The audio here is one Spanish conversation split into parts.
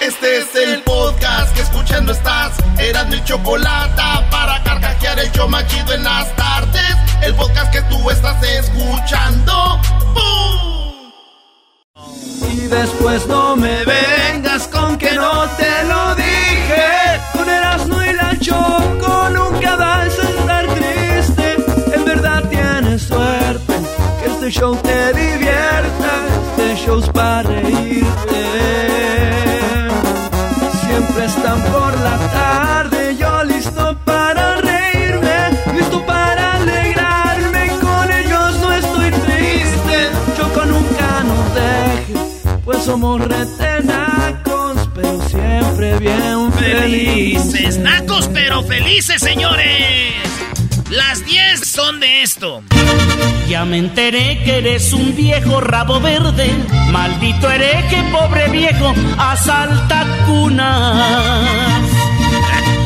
Este es el podcast que escuchando estás. Eran mi chocolate para carcajear el yo machido en las tardes. El podcast que tú estás escuchando. ¡Bum! Y después no me vengas con que no te lo dije. Con Erasmo y la Choco nunca vas a estar triste. En verdad tienes suerte que este show te divierta. Este show es para reírte. Están por la tarde, yo listo para reírme, listo para alegrarme. Con ellos no estoy triste. Choco nunca nos dejes, pues somos retenacos, pero siempre bien Felices, felices. nacos pero felices, señores. Las 10 son de esto. Ya me enteré que eres un viejo rabo verde, maldito hereje, pobre viejo, asalta cunas.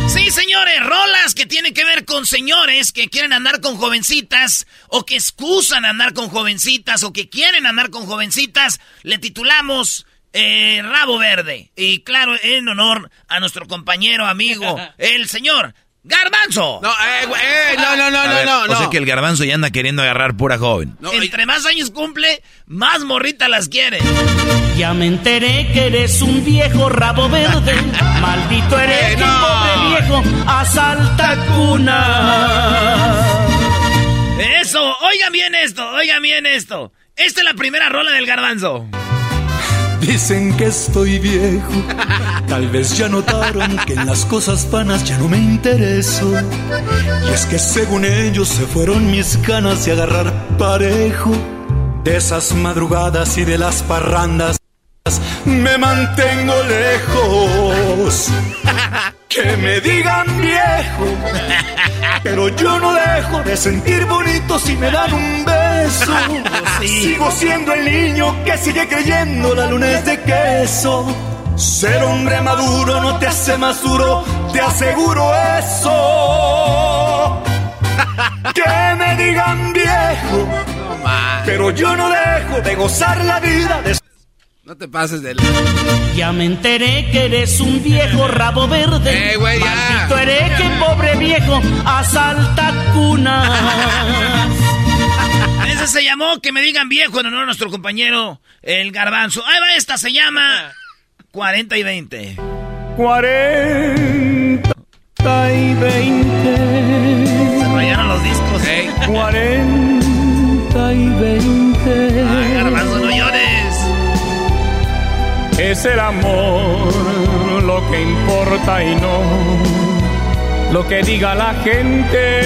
Sí, señores, rolas que tienen que ver con señores que quieren andar con jovencitas o que excusan andar con jovencitas o que quieren andar con jovencitas. Le titulamos eh, Rabo Verde. Y claro, en honor a nuestro compañero, amigo, el señor Garbanzo. No, eh, güey, eh, no, no, no, no, ver, no, O sea que el garbanzo ya anda queriendo agarrar pura joven. No, Entre más años cumple, más morrita las quiere. Ya me enteré que eres un viejo rabo verde, maldito hereje, Eh, no. pobre viejo, asalta cunas. Eso, oigan bien esto, oigan bien esto. Esta es la primera rola del Garbanzo. Dicen que estoy viejo, tal vez ya notaron que en las cosas vanas ya no me intereso. Y es que según ellos se fueron mis ganas de agarrar parejo. De esas madrugadas y de las parrandas me mantengo lejos. Que me digan viejo, pero yo no dejo de sentir bonito si me dan un beso. Sigo siendo el niño que sigue creyendo la luna es de queso. Ser hombre maduro no te hace más duro, te aseguro eso. Que me digan viejo, pero yo no dejo de gozar la vida. De No te pases de... Ya me enteré que eres un viejo rabo verde, Eh, güey, ya. maldito hereje, pobre viejo, asalta cunas. Ese se llamó Que me digan viejo en honor a nuestro compañero el Garbanzo. Ahí va esta, se llama 40 y 20. 40 y 20. Se rayaron los discos. Ey, 40 y 20. Ay, Garbanzo, no llores. Es el amor lo que importa y no lo que diga la gente.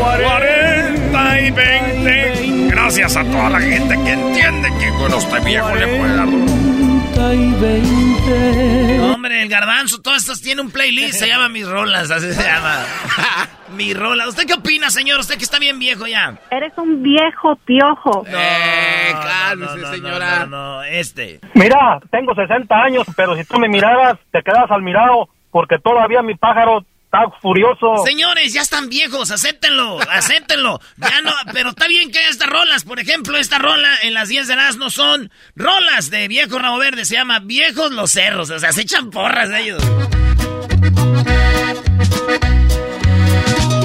40 y 20. Gracias a toda la gente que entiende que con este viejo le puede dar duro. 40 y 20. Hombre, el Garbanzo, todas estas tiene un playlist, se llama Mis Rolas, así se llama. Mi rola. ¿Usted qué opina, señor? Usted que está bien viejo ya. Eres un viejo piojo. eh, No, cálmese, no, no, señora. No, no, no, este. Mira, tengo 60 años, pero si tú me miraras, te quedas al mirado, porque todavía mi pájaro está furioso. Señores, ya están viejos, acéptenlo, acéptenlo. Ya no, pero está bien que haya estas rolas. Por ejemplo, esta rola en las 10 de las no son rolas de viejo rabo verde, se llama Viejos los Cerros. O sea, se echan porras de ellos.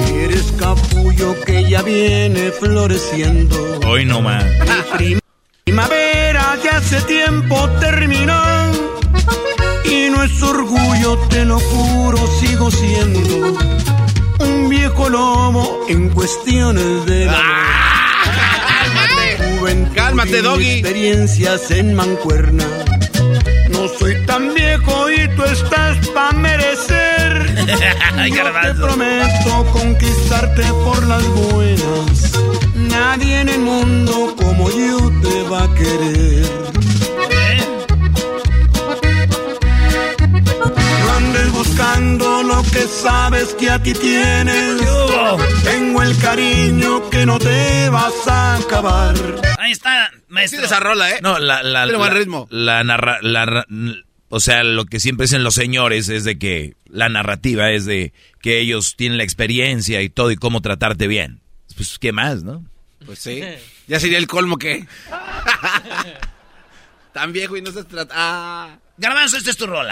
Eres capullo que ya viene floreciendo. Hoy no más. Primavera que hace tiempo terminó. Es orgullo, te lo juro, sigo siendo un viejo lobo en cuestiones de juventud Cálmate, y doggy. experiencias en mancuerna. No soy tan viejo y tú estás pa' merecer. Yo te prometo conquistarte por las buenas. Nadie en el mundo como yo te va a querer. Sabes que aquí tienes. Tengo el cariño que no te vas a acabar. Ahí está, maestro. esa rola, ¿eh? No, la, la, Tiene buen la- ritmo. La narra, la, o sea, lo que siempre dicen los señores es de que la narrativa es de que ellos tienen la experiencia y todo y cómo tratarte bien. Pues, ¿qué más, no? Pues sí. Ya sería el colmo que. Tan viejo y no se trata. Ah. Garbanzo, esta es tu rola.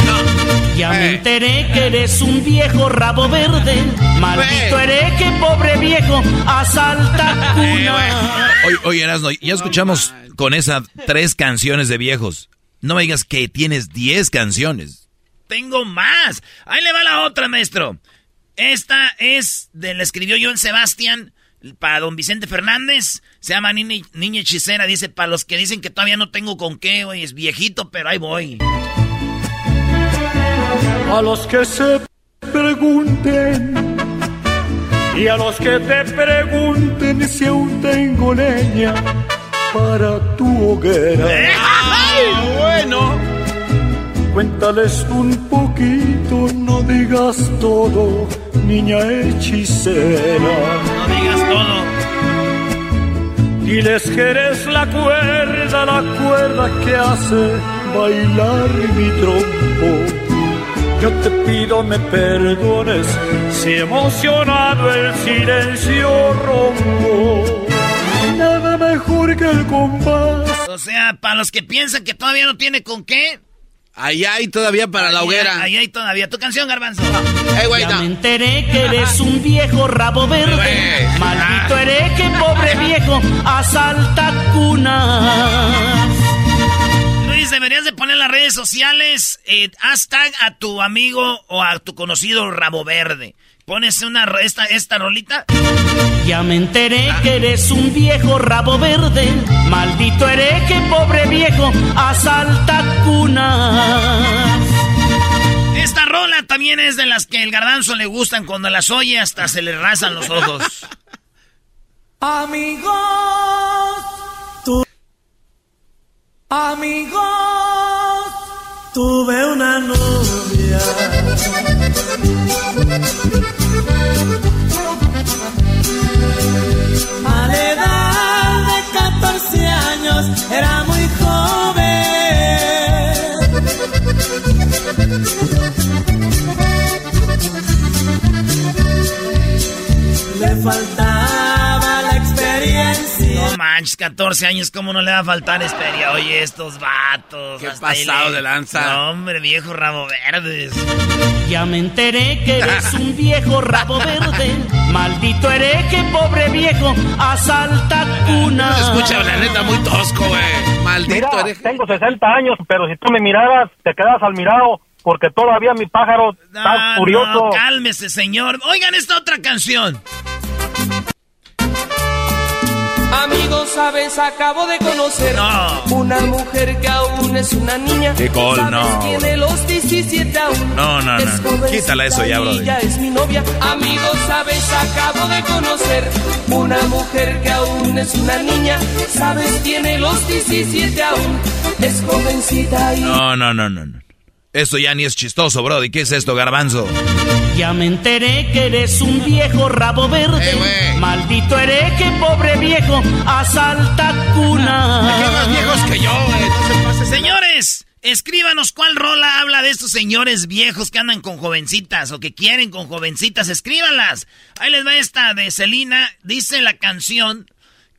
Ya me Eh. enteré que eres un viejo rabo verde. Maldito hereje, pobre viejo, asalta cuna. Oye, oye Erasno, ya escuchamos con esas tres canciones de viejos. No me digas que tienes diez canciones. Tengo más. Ahí le va la otra, maestro. Esta es de la escribió Joan Sebastián para don Vicente Fernández. Se llama Niña, Niña Hechicera. Dice, para los que dicen que todavía no tengo con qué, güey, es viejito, pero ahí voy. A los que se pregunten y a los que te pregunten si aún tengo leña para tu hoguera. bueno. Cuéntales un poquito, no digas todo, niña hechicera. No digas todo. Diles que eres la cuerda, la cuerda que hace bailar mi trompo. Yo te pido me perdones si emocionado el silencio rompo. Nada mejor que el compás. O sea, para los que piensan que todavía no tiene con qué. Allá hay todavía para la ahí- hoguera. Ahí hay todavía. Tu canción, Garbanzo. Eh, güey, Ya no. me enteré que eres un viejo rabo verde. Maldito hereje, pobre viejo, asalta cuna. Luis, deberías de poner en las redes sociales eh, hashtag a tu amigo o a tu conocido Rabo Verde. Pones una esta, esta rolita. Ya me enteré que eres un viejo rabo verde. Maldito hereje, pobre viejo, asalta cuna. Esta rola también es de las que el garbanzo le gustan. Cuando las oye hasta se le rasan los ojos. Amigos, amigos, tuve una novia. A la edad de 14 años era muy joven. Le faltaba experiencia. No manches, 14 años, ¿cómo no le va a faltar experiencia? Oye, estos vatos. Qué pasado le- de lanza. No, hombre, viejo rabo verdes. Ya me enteré que eres un viejo rabo verde. Maldito hereje, pobre viejo, asalta cuna. Se escucha, la neta, muy tosco, güey. Maldito Mira, hereje. tengo 60 años, pero si tú me miraras, te quedas al mirado, porque todavía mi pájaro está No, furioso. no, cálmese, señor. Oigan esta otra canción. Amigos, sabes, acabo de conocer No. una mujer que aún es una niña. ¿Sabes? no. Tiene los 17 aún. No, no, no. jovencita Quítala eso ya, brother. ella es mi novia. Amigos, sabes, acabo de conocer una mujer que aún es una niña. Sabes, tiene los 17 aún. Es jovencita y No, no, no, no. no. Esto ya ni es chistoso, Brody. ¿Qué es esto, garbanzo? Ya me enteré que eres un viejo rabo verde. Eh. Maldito hereje, pobre viejo, asalta cuna. Hay más viejos que yo, pase. Señores, escríbanos cuál rola habla de estos señores viejos que andan con jovencitas o que quieren con jovencitas. Escríbanlas. Ahí les va esta de Celina. Dice la canción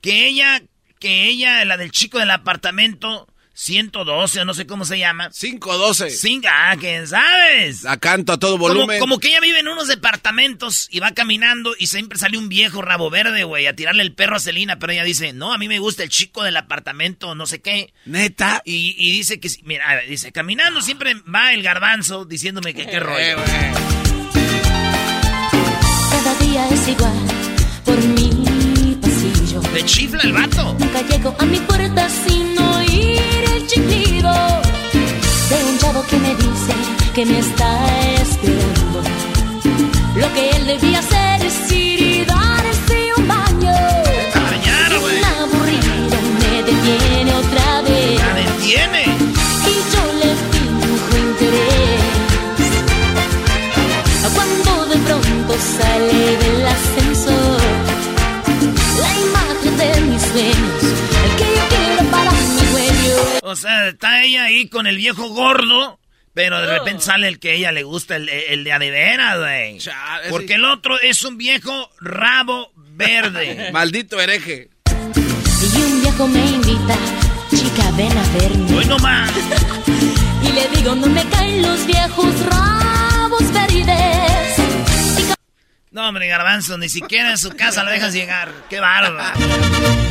que ella, que ella, la del chico del apartamento 112, o no sé cómo se llama. 512. Cinco, ah, ¿quién sabes? La canto a todo volumen. como que ella vive en unos departamentos y va caminando y siempre sale un viejo rabo verde, güey, a tirarle el perro a Celina, pero ella dice, no, a mí me gusta el chico del apartamento, no sé qué. Neta. Y, y dice que, si- mira, a dice, caminando siempre va el garbanzo diciéndome que qué Eh, rollo. Cada día es igual. Le chifla el vato. Nunca llego a mi puerta sin oír el chiflido de un chavo que me dice que me está esperando. Lo que él debía hacer es ir y darse un baño. Aburrido me detiene otra vez. La detiene. O sea, está ella ahí con el viejo gordo, pero de repente Oh. sale el que a ella le gusta, el, el de a de veras, güey. Porque el otro es un viejo rabo verde. Maldito hereje. Y un viejo me invita, chica, ven a verme. Hoy no más. Y le digo, no me caen los viejos rabos. No, hombre, garbanzo, ni siquiera en su casa lo dejas llegar. Qué bárbaro.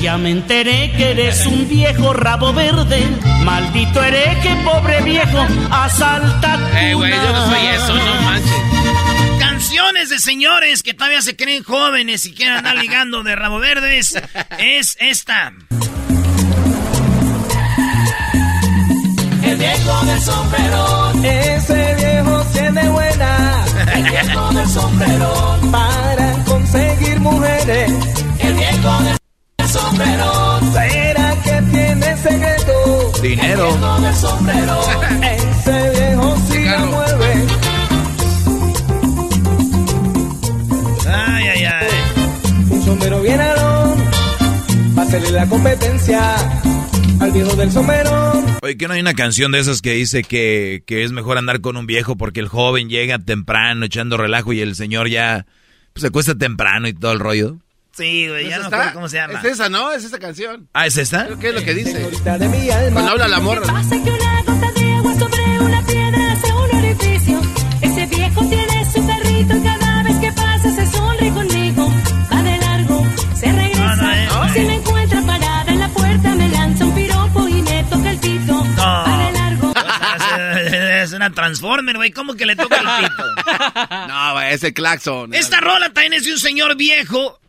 Ya me enteré que eres un viejo rabo verde. Maldito hereje, pobre viejo, asalta Eh, güey, yo no soy eso, no manches. Canciones de señores que todavía se creen jóvenes y quieren andar ligando de rabo verdes. Es esta. El viejo del sombrerón, ese viejo tiene buena. El viejo del sombrerón, para conseguir mujeres. El viejo del sombrerón, ¿será que tiene secreto? Dinero. El viejo del sombrerón, ese viejo sí la mueve. Ay, ay, ay. Un sombrero bien alón, pásele la competencia al viejo del sombrerón. Oye, que no hay una canción de esas que dice que, que es mejor andar con un viejo porque el joven llega temprano echando relajo y el señor ya pues, se cuesta temprano y todo el rollo? Sí, güey, ya ¿Esa no está? cómo se llama. Es esa, ¿no? Es esa canción. Ah, ¿es esta? ¿Qué es lo que dice? Cuando habla la morra. Pasa que una gota de agua sobre una piedra hace un orificio. Una Transformer, güey. ¿Cómo que le toca el pito? No, güey, es el claxon. Esta rola también es de un señor viejo.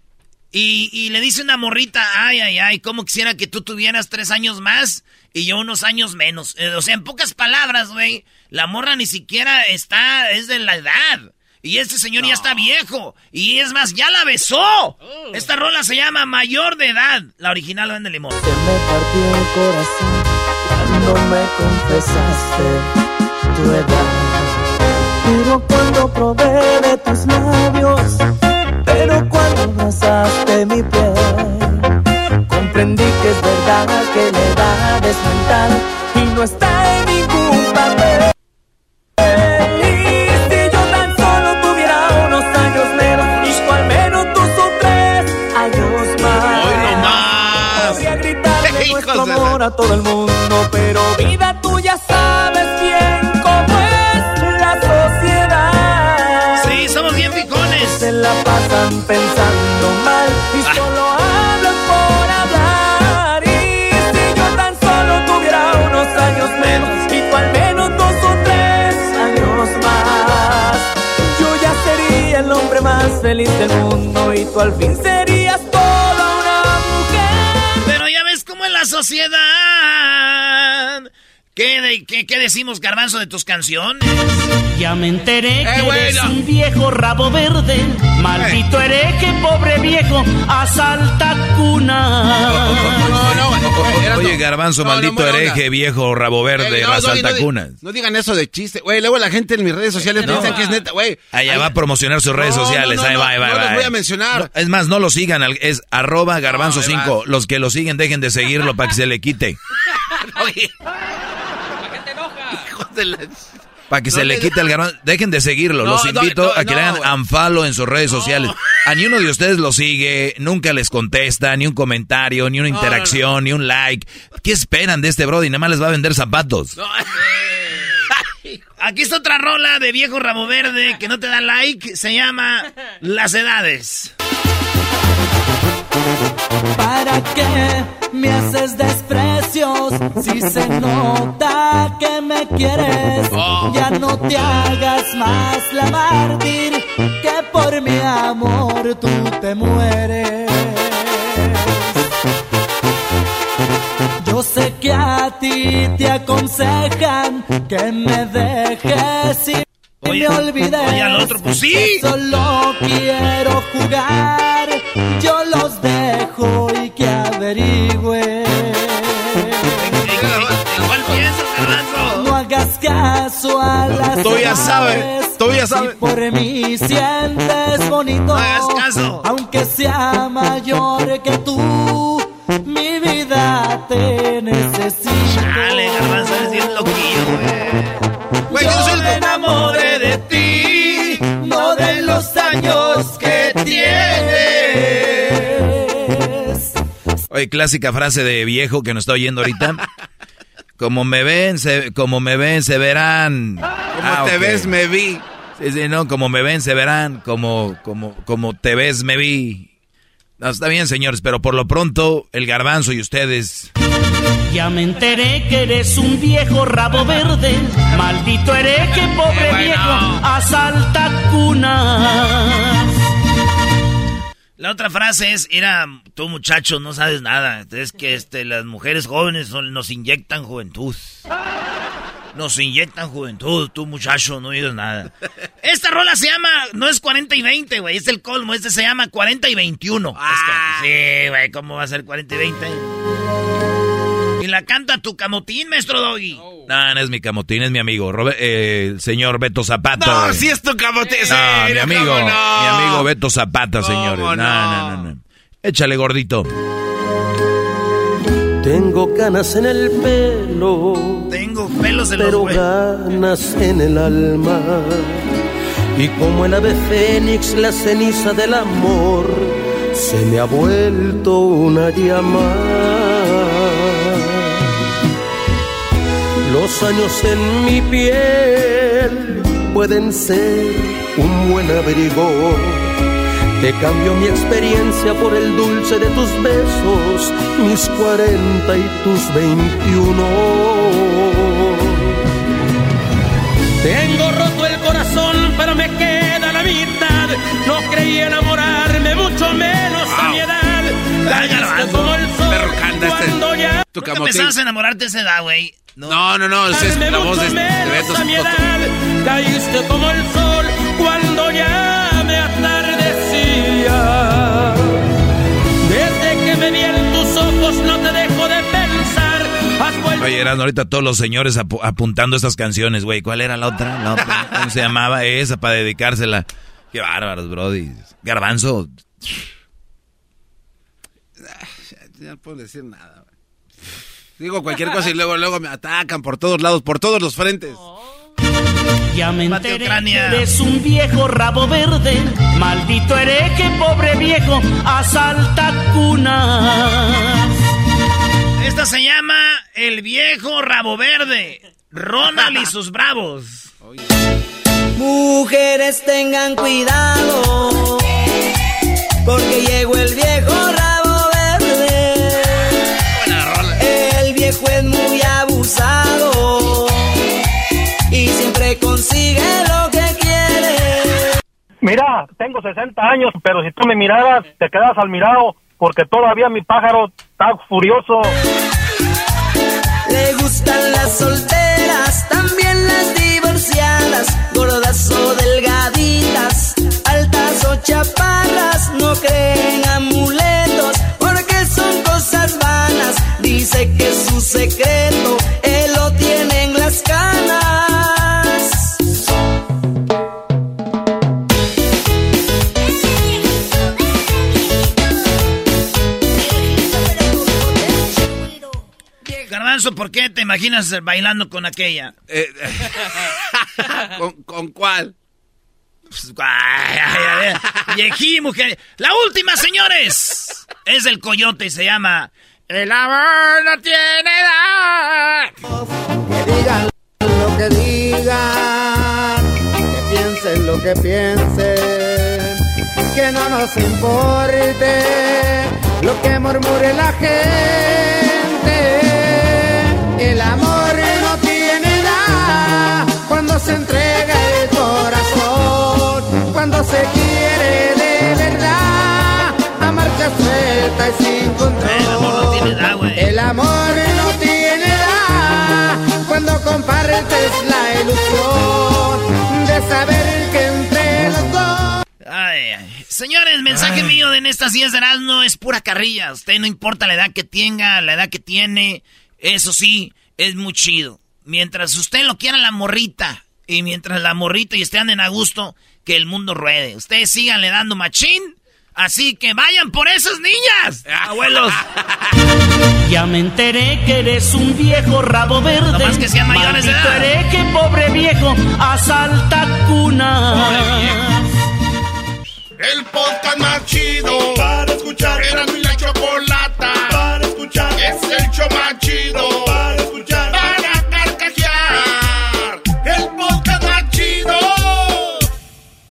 Y, y le dice una morrita, ay, ay, ay, cómo quisiera que tú tuvieras tres años más y yo unos años menos. Eh, o sea, en pocas palabras, güey, la morra ni siquiera está, es de la edad. Y este señor ya está viejo. Y es más, ya la besó. Esta rola se llama Mayor de Edad. La original vende limón. Se me partió el corazón cuando me confesaste tu decimos, garbanzo, de tus canciones? Ya me enteré que Eh, güey, eres no. un viejo rabo verde. Maldito hereje, pobre viejo, asalta cuna. No, no, Oye, garbanzo, No, no, maldito hereje, viejo, rabo verde, Ey, no, raza Doggy, no digan eso de chiste. Güey, luego la gente en mis redes sociales No. piensan que es neta, güey. Allá Ahí- va a promocionar sus redes No, sociales. no, no, ahí va, ahí va, no los voy a mencionar. No, es más, no lo sigan. Es arroba garbanzo No, ahí 5. Los que lo siguen, dejen de seguirlo para que se le quite. Oye. Para que No se le quite el garbanzo. Dejen de seguirlo. No, los invito no, a que le hagan unfollow en sus redes sociales. A ni uno de ustedes lo sigue, nunca les contesta, ni un comentario, ni una interacción, ni un like. ¿Qué esperan de este brody? Nada más les va a vender zapatos. Aquí está otra rola de viejo ramo verde que no te da like. Se llama Las Edades. ¿Para qué me haces desprecios si se nota que me quieres? Ya no te hagas más la mártir que por mi amor tú te mueres. Yo sé que a ti te aconsejan que me dejes y Oye, me olvidé. Oye, al otro, pues sí. Solo quiero jugar. Yo los dejo y que averigüen. No hagas caso a las. Tú ya sabes. Tú ya sabes. Si por mí sientes bonito. No hagas caso. Aunque sea mayor que tú. Mi vida te necesita. Chale, garbanzo, eres bien loquillo, güey. Güey, yo, yo me enamoré Oye, clásica frase de viejo que nos está oyendo ahorita. Como me ven, se, como me ven, se verán. Como Ah, te ves, me vi. Sí, sí, no, como me ven, se verán. Como, como, como te ves, me vi. No, está bien, señores, pero por lo pronto, el garbanzo y ustedes. Ya me enteré que eres un viejo rabo verde. Maldito hereje, pobre bueno. viejo, asalta cunas. La otra frase es, era, tú muchacho no sabes nada. Es que este, las mujeres jóvenes son- nos inyectan juventud. Nos inyectan juventud, tú muchacho no digas nada. Esta rola se llama, no es 40 y 20, güey, es el colmo. Este se llama 40 y 21. Es que- sí, güey, ¿cómo va a ser 40 y 20? Y la canta tu camotín, maestro Doggy. No, no es mi camotín, es mi amigo, eh, el señor Beto Zapata. No, si es tu camote. No, sí, mi no, amigo, ¿cómo no? mi amigo Beto Zapata, señores. No, ¿Cómo no, no, no. Échale, gordito. Tengo canas en el pelo, Tengo pelos en los pero huevos. ganas en el alma. Y como el ave fénix, la ceniza del amor se me ha vuelto una llama. Los años en mi piel pueden ser un buen abrigo. Te cambio mi experiencia por el dulce de tus besos, mis 40 y tus 21. Tengo roto el corazón, pero me queda la mitad. No creí enamorarme, mucho menos a mi edad. Caíste como el sol este. cuando ya Tu ¿Nunca camote. pensabas enamorarte a esa edad, güey? No, no, no. esa es la voz de, de menos Beto. a mi edad. Caíste como el sol cuando ya me atardecía. Desde que me vi en tus ojos no te dejo de pensar. Has vuelto Oye, eran ahorita todos los señores apu- apuntando estas canciones, güey. ¿Cuál era la otra? La otra. ¿Cómo se llamaba esa para dedicársela? Qué bárbaros, brody. Garbanzo. Ya no puedo decir nada. Digo cualquier cosa y luego, luego me atacan por todos lados, por todos los frentes. Ya me enteré Ucrania. que eres un viejo rabo verde. Maldito hereje, pobre viejo, asalta cunas. Esta se llama El Viejo Rabo Verde. Ronald y sus bravos. Mujeres tengan cuidado, porque llegó el viejo rabo Es muy abusado y siempre consigue lo que quiere. Mira, tengo 60 años, pero si tú me miraras, te quedas al mirado, porque todavía mi pájaro está furioso. Le gustan las solteras, también las divorciadas, gordas o delgaditas, altas o chaparras, no creen amuletos, porque son cosas vanas. Dice que su secreto, él lo tiene en las canas. Garbanzo, ¿por qué te imaginas bailando con aquella? Eh, ¿Con, con cuál? Pues, ay, ay, ay, Viejí, mujer. La última, señores. Es del coyote y se llama El amor no tiene edad. Que digan lo que digan, que piensen lo que piensen, que no nos importe lo que murmure la gente. El amor no tiene edad cuando se entrega el corazón, cuando se quiere suelta y sin control. El amor no tiene edad, El amor no tiene edad cuando compartes la ilusión de saber que entre los dos. Ay, ay. Señores, mensaje mío de en estas 10 de no es pura carrilla. Usted no importa la edad que tenga, la edad que tiene. Eso sí, es muy chido. Mientras usted lo quiera la morrita y mientras la morrita y usted anden a gusto, que el mundo ruede. Ustedes síganle dando machín. Así que vayan por esas niñas, abuelos. Ya me enteré que eres un viejo rabo verde. Nomás que sean mayores de edad. hereje, pobre viejo, asalta cunas. El podcast más chido para escuchar. Era mi la chocolata. es el show más chido. Para escuchar. Para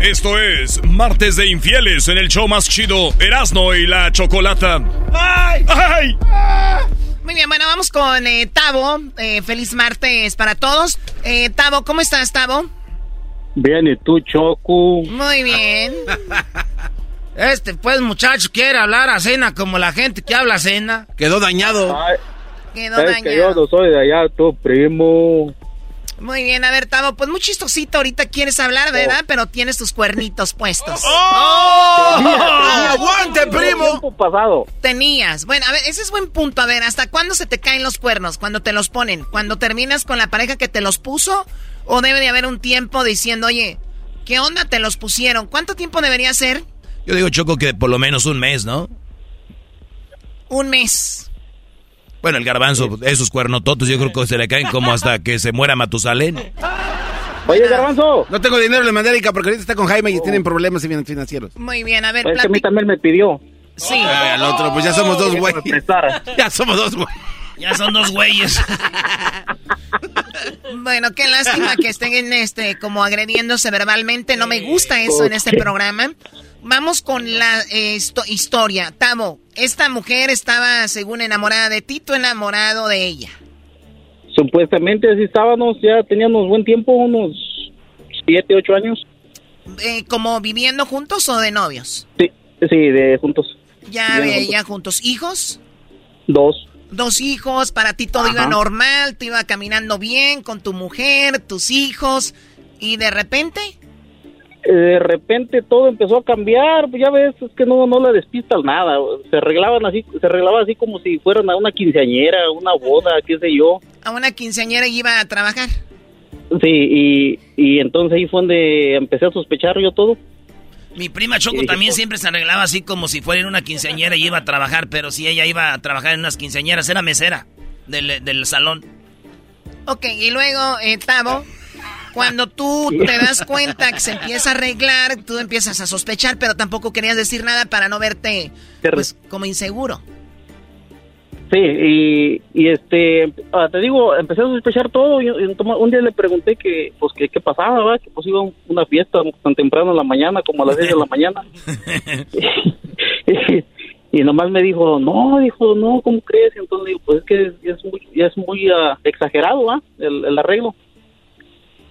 Esto es Martes de Infieles en el show más chido, Erasno y la Chocolata. ¡Ay! ¡Ay! Muy bien, bueno, vamos con eh, Tavo. Eh, feliz martes para todos. Eh, Tavo, ¿cómo estás, Tavo? Bien, ¿y tú, Choco? Muy bien. Este, pues, muchacho, quiere hablar a cena como la gente que habla a cena. Quedó dañado. Quedó es que yo dañado. no soy de allá, tu primo. Muy bien, a ver, Tavo, pues muy chistosito ahorita quieres hablar, ¿verdad? Pero tienes tus cuernitos puestos. ¡Oh! ¡Aguante, primo! Tiempo pasado. Tenías. Bueno, a ver, ese es buen punto. A ver, ¿hasta cuándo se te caen los cuernos? ¿Cuando te los ponen? ¿Cuando terminas con la pareja que te los puso? ¿O debe de haber un tiempo diciendo, oye, ¿qué onda te los pusieron? ¿Cuánto tiempo debería ser? Yo digo, Choco, que por lo menos un mes, ¿no? Un mes. Bueno, el garbanzo, esos cuernototos, yo creo que se le caen como hasta que se muera Matusalén. Oye, Garbanzo. No tengo dinero en la América porque ahorita está con Jaime y tienen problemas financieros. Muy bien, a ver, Es que a mí también me pidió. Sí. Ay, al otro, pues ya somos dos güeyes. Ya somos dos güeyes. Ya son dos güeyes. Bueno, qué lástima que estén este como agrediéndose verbalmente. No me gusta eso en este programa. Vamos con la eh, histo- historia. Tavo, esta mujer estaba, según enamorada de ti, tú enamorado de ella. Supuestamente así estábamos, ya teníamos buen tiempo, unos siete, ocho años. Eh, ¿Como viviendo juntos o de novios? Sí, sí, de juntos. Ya, juntos. ya juntos. ¿Hijos? Dos. Dos hijos, para ti todo iba normal, te iba caminando bien con tu mujer, tus hijos, y de repente... Eh, De repente todo empezó a cambiar, pues ya ves, es que no, no le despistas nada. Se arreglaban así, se arreglaba así como si fueran a una quinceañera, una boda, qué sé yo. A una quinceañera iba a trabajar. Sí, y, y entonces ahí fue donde empecé a sospechar yo todo. Mi prima Choco también siempre se arreglaba así como si fuera en una quinceañera y iba a trabajar, pero si ella iba a trabajar en unas quinceañeras, era mesera del, del salón. Ok, y luego, eh, Tavo, cuando tú te das cuenta que se empieza a arreglar, tú empiezas a sospechar, pero tampoco querías decir nada para no verte, pues, como inseguro. Sí, y, y este, ah, te digo, empecé a sospechar todo. Y, un día le pregunté que, pues, que qué pasaba, ¿verdad? Que pues iba a una fiesta tan temprano en la mañana, como a las 10 de la mañana. y nomás me dijo, no, dijo, no, ¿cómo crees? Y entonces digo, pues es que ya es muy, ya es muy ah, exagerado, ¿va? El, el arreglo.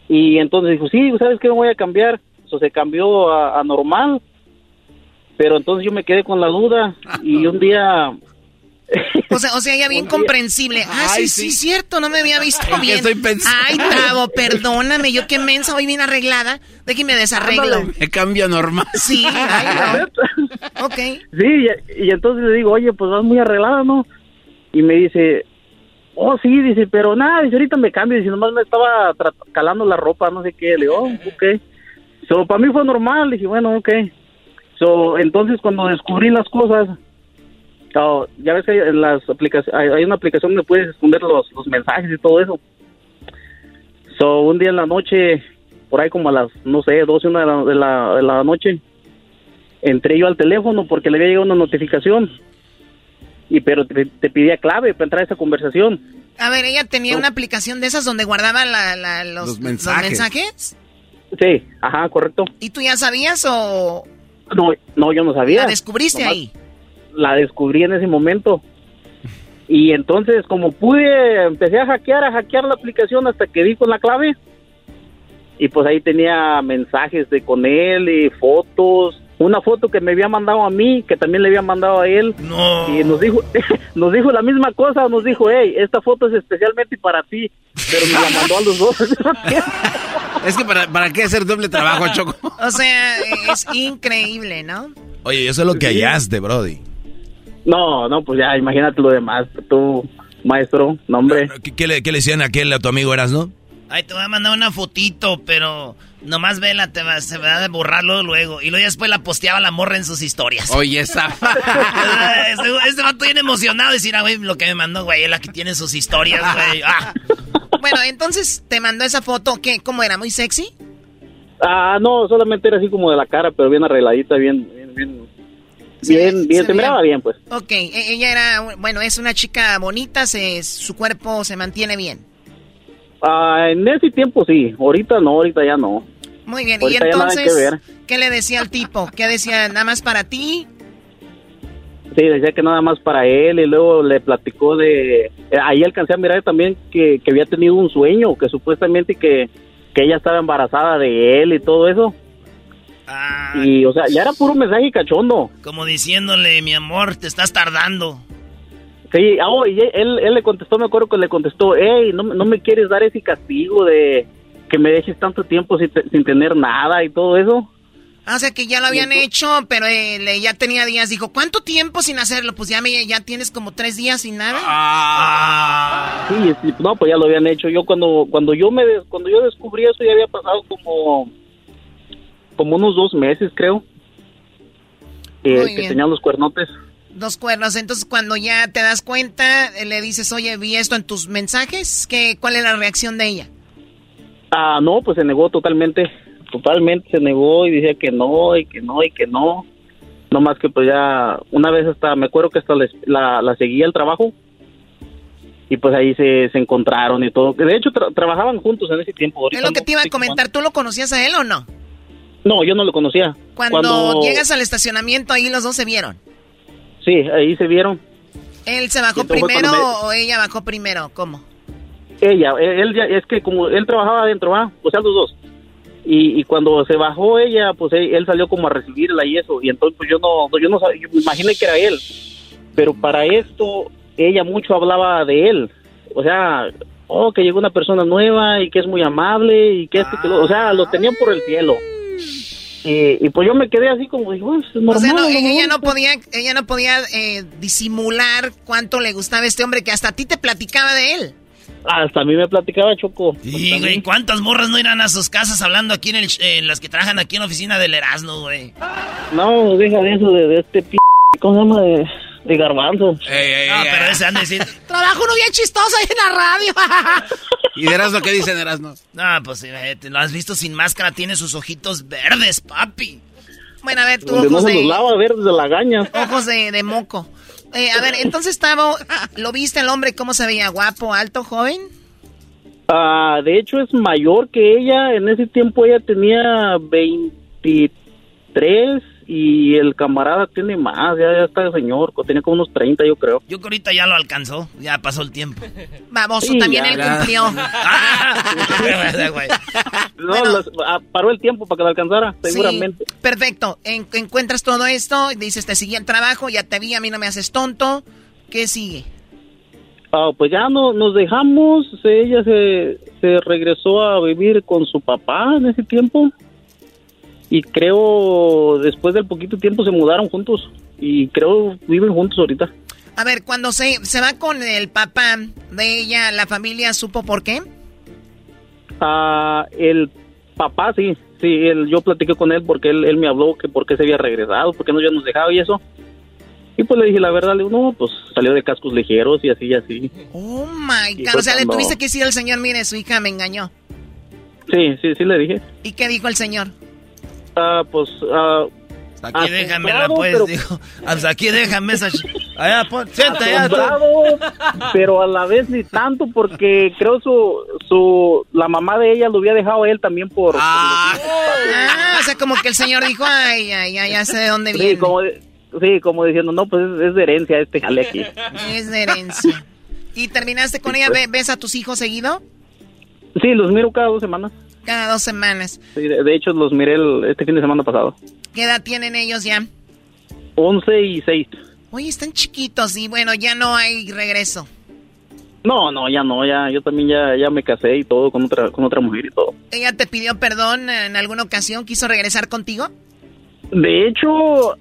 Y entonces dijo, sí, ¿sabes qué? Me voy a cambiar. Eso se cambió a, a normal. Pero entonces yo me quedé con la duda. Y un día O sea, o sea, ya bien comprensible. Ah, sí, Ay, sí, sí. cierto, no me había visto ¿En qué bien. estoy pensando? Ay, Tavo, perdóname, yo qué mensa, hoy bien arreglada. Déjeme desarreglo. Me cambia normal. Sí, ay, no. Ok. Sí, y, y entonces le digo, oye, pues vas muy arreglada, ¿no? Y me dice, oh, sí, dice, pero nada, dice, ahorita me cambio, dice, nomás me estaba calando la ropa, no sé qué. Le digo, oh, ok. So, para mí fue normal, dije, bueno, ok. So, entonces cuando descubrí las cosas, Oh, ya ves que hay, en las aplicaciones, hay, una aplicación donde puedes esconder los, los mensajes y todo eso. So, un día en la noche, por ahí como a las, no sé, 12, una de la, de la, de la noche, entré yo al teléfono porque le había llegado una notificación. Y pero te, te pedía clave para entrar a esa conversación. A ver, ella tenía una aplicación de esas donde guardaba la- la- los, Los los mensajes. mensajes. Sí, ajá, correcto. ¿Y tú ya sabías o No, no, yo no sabía. la descubriste Nomás ahí? La descubrí en ese momento. Y entonces, como pude, empecé a hackear, a hackear la aplicación hasta que di con la clave. Y pues ahí tenía mensajes de con él y fotos. Una foto que me había mandado a mí, que también le había mandado a él. Y nos dijo, nos dijo la misma cosa, nos dijo, hey, esta foto es especialmente para ti. Pero me la mandó a los dos. Es que para, para qué hacer doble trabajo, Choco. O sea, es increíble, ¿no? Oye, eso es lo que hallaste, Brody. No, no, pues ya, imagínate lo demás. Tú, maestro, nombre. ¿Qué, qué le, qué le decían a aquel, a tu amigo Eras, no? Ay, te voy a mandar una fotito, pero nomás vela, te va, se va a borrarlo luego. Y luego ya después la posteaba la morra en sus historias. Oye, esa. este, este vato bien emocionado. Decir, ah, güey, lo que me mandó, güey, es la que tiene sus historias, güey. Ah. Bueno, entonces te mandó esa foto, ¿qué? ¿Cómo era? ¿Muy sexy? Ah, no, solamente era así como de la cara, pero bien arregladita, bien, bien, bien. Bien, bien, se veía. bien, pues. Ok, e- ella era, bueno, es una chica bonita, se, su cuerpo se mantiene bien. Ah, en ese tiempo sí, ahorita no, ahorita ya no. Muy bien, Ahorita y entonces. ¿qué le decía al tipo? ¿Qué decía? ¿Nada más para ti? Sí, decía que nada más para él y luego le platicó de... eh, Ahí alcancé a mirar también que, que había tenido un sueño, que supuestamente que, que ella estaba embarazada de él y todo eso. Y, o sea, ya era puro mensaje cachondo. Como diciéndole, mi amor, te estás tardando. Sí, ah, oh, y él, él le contestó, me acuerdo que le contestó, hey, no, me- no me quieres dar ese castigo de que me dejes tanto tiempo sin, sin tener nada y todo eso. Ah, o sea que ya lo habían hecho, pero eh, le- ya tenía días. Dijo, ¿cuánto tiempo sin hacerlo? Pues ya, me, ya tienes como tres días sin nada. Ah. Sí, sí, no, pues ya lo habían hecho. Yo cuando cuando yo me des- cuando yo descubrí eso ya había pasado como como unos dos meses, creo. Que, Muy que bien. tenían los cuernotes. Dos cuernos. Entonces, cuando ya te das cuenta, eh, le dices, oye, vi esto en tus mensajes. ¿Qué, ¿Cuál es la reacción de ella? Ah, no, pues se negó totalmente. Totalmente se negó y decía que no, y que no, y que no. No más que pues ya, una vez hasta, me acuerdo que hasta la, la seguía el trabajo. Y pues ahí se, se encontraron y todo. De hecho, tra- trabajaban juntos en ese tiempo. Es lo que te iba a comentar. ¿Tú lo conocías a él o no? No, yo no lo conocía. Cuando, llegas al estacionamiento, ahí los dos se vieron. Sí, ahí se vieron. ¿Él se bajó primero o ella bajó primero? ¿Cómo? Ella, él, él ya, es que como él trabajaba adentro, ¿va? O sea, los dos. Y, y cuando se bajó ella, pues él, él salió como a recibirla y eso. Y entonces pues yo no, yo no sabía, yo me imaginé que era él. Pero para esto, ella mucho hablaba de él. O sea, oh, que llegó una persona nueva y que es muy amable y que esto y que lo, o sea, lo tenían por el cielo. Y, y pues yo me quedé así como, digo, "Pues, es normal. o sea, no, ella no podía, ella no podía eh, disimular cuánto le gustaba este hombre que hasta a ti te platicaba de él. Hasta a mí me platicaba Choco. Güey, ¿cuántas morras no irán a sus casas hablando aquí en el, en las que trabajan aquí en la oficina del Erasmo, güey? No, deja de eso, de, de este p... ¿Cómo se llama? De, de garbanzo. no, pero ese de decir. Trabajo uno bien chistoso ahí en la radio. ¿Y de Erasmo qué dicen Erasmo? No, pues te lo has visto sin máscara, tiene sus ojitos verdes, papi. bueno, a ver, tú ojos de, lava verdes de la gaña. ojos de, de moco. Eh, a ver, entonces, Tavo, ¿lo viste el hombre cómo se veía? ¿Guapo, alto, joven? Ah, de hecho es mayor que ella. En ese tiempo ella tenía 23 y el camarada tiene más. Ya, ya está señor, tiene como unos 30 yo creo. Yo que ahorita ya lo alcanzó, ya pasó el tiempo. Baboso, Sí, también ya, él ya. cumplió. No, los- ah, paró el tiempo para que lo alcanzara, seguramente. Sí, perfecto. En- encuentras todo esto, dices, te seguí el trabajo, ya te vi, a mí no me haces tonto. ¿Qué sigue? Ah, pues ya no, nos dejamos. Ella se, se regresó a vivir con su papá en ese tiempo. Y creo, después del poquito tiempo se mudaron juntos. Y creo viven juntos ahorita. A ver, cuando se, se va con el papá de ella, ¿la familia supo por qué? Ah, el papá, sí. Sí, él, yo platiqué con él porque él, él me habló que por qué se había regresado, porque no ya nos dejaba y eso. Y pues le dije la verdad, le digo, no, pues salió de cascos ligeros y así y así. Oh my God. fue O sea, le cuando- tuviste que decir al señor, mire, su hija me engañó. Sí, sí, sí le dije. ¿Y qué dijo el señor? Ah, pues, ah... Aquí déjame la asombrado, pues, pero- dijo. Hasta aquí déjame esa. Allá, pon, sienta allá. pero a la vez ni tanto porque creo su, su, la mamá de ella lo había dejado a él también por... Ah, o sea, como que el señor dijo, ay, ay, ay, ya sé de dónde Sí, viene. como, sí, como diciendo, no, pues es, es de herencia este jale aquí. Es de herencia. ¿Y terminaste con ella? ¿Ve- ¿Ves a tus hijos seguido? Sí, los miro cada dos semanas. Cada dos semanas. Sí, de, de hecho, los miré el- este fin de semana pasado. ¿Qué edad tienen ellos ya? 11 y 6. Oye, están chiquitos y bueno, ya no hay regreso. No, no, ya no, ya, yo también ya, ya me casé y todo con otra, con otra mujer y todo. ¿Ella te pidió perdón en alguna ocasión? ¿Quiso regresar contigo? De hecho,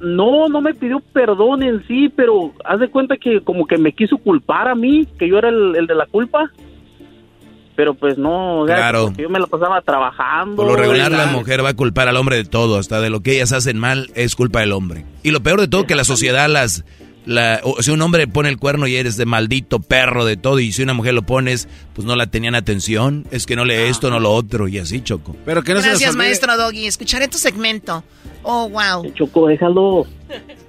no, no me pidió perdón en sí, pero haz de cuenta que como que me quiso culpar a mí, que yo era el, el de la culpa. Pero pues no, o sea, Claro. yo me la pasaba trabajando. Por lo regular la mujer va a culpar al hombre de todo, hasta de lo que ellas hacen mal es culpa del hombre. Y lo peor de todo que la sociedad las... La, o si un hombre pone el cuerno y eres de maldito perro de todo y si una mujer lo pones, pues no la tenían atención, es que no lee esto, no lo otro y así, Choco. Pero que Gracias, maestro Doggy. Escucharé tu segmento. Oh, wow. Choco, déjalo.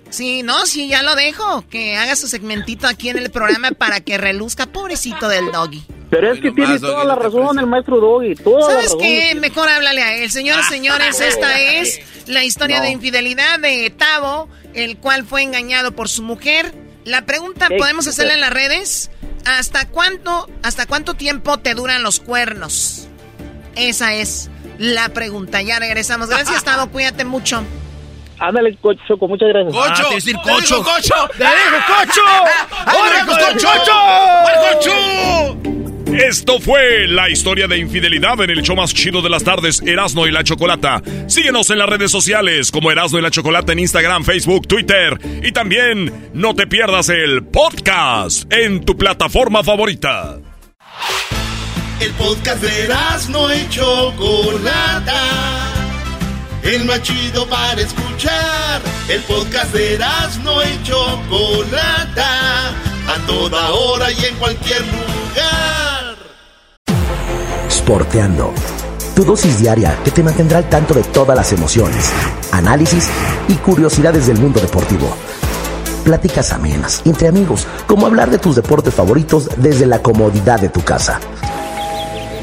Sí, no, sí, ya lo dejo. Que haga su segmentito aquí en el programa para que reluzca, pobrecito del Doggy. Pero es que tiene toda la razón el maestro Doggy, toda la ¿Sabes razón. qué? Mejor háblale a él. Señores, señores, esta es la historia No. de infidelidad de Tavo, el cual fue engañado por su mujer. La pregunta, ¿podemos hacerla en las redes? ¿Hasta cuánto, hasta cuánto tiempo te duran los cuernos? Esa es la pregunta. Ya regresamos. Gracias, Tavo. Cuídate mucho. Ándale, Co- Choco, muchas gracias. Ah, ¡Cocho! te decir ¡Te dijo cocho. cocho! ¡Te cocho! ¡Ay, ¡Órale, me gustó cocho! cocho! ¡Cocho! Esto fue la historia de infidelidad en el show más chido de las tardes, Erasno y la Chocolata. Síguenos en las redes sociales como Erasno y la Chocolata en Instagram, Facebook, Twitter. Y también no te pierdas el podcast en tu plataforma favorita. El podcast de no y Chocolata. El más chido para escuchar. El podcast de no y Chocolata. A toda hora y en cualquier lugar. Sporteando. Tu dosis diaria que te mantendrá al tanto de todas las emociones, análisis y curiosidades del mundo deportivo. Pláticas amenas, entre amigos, como hablar de tus deportes favoritos desde la comodidad de tu casa.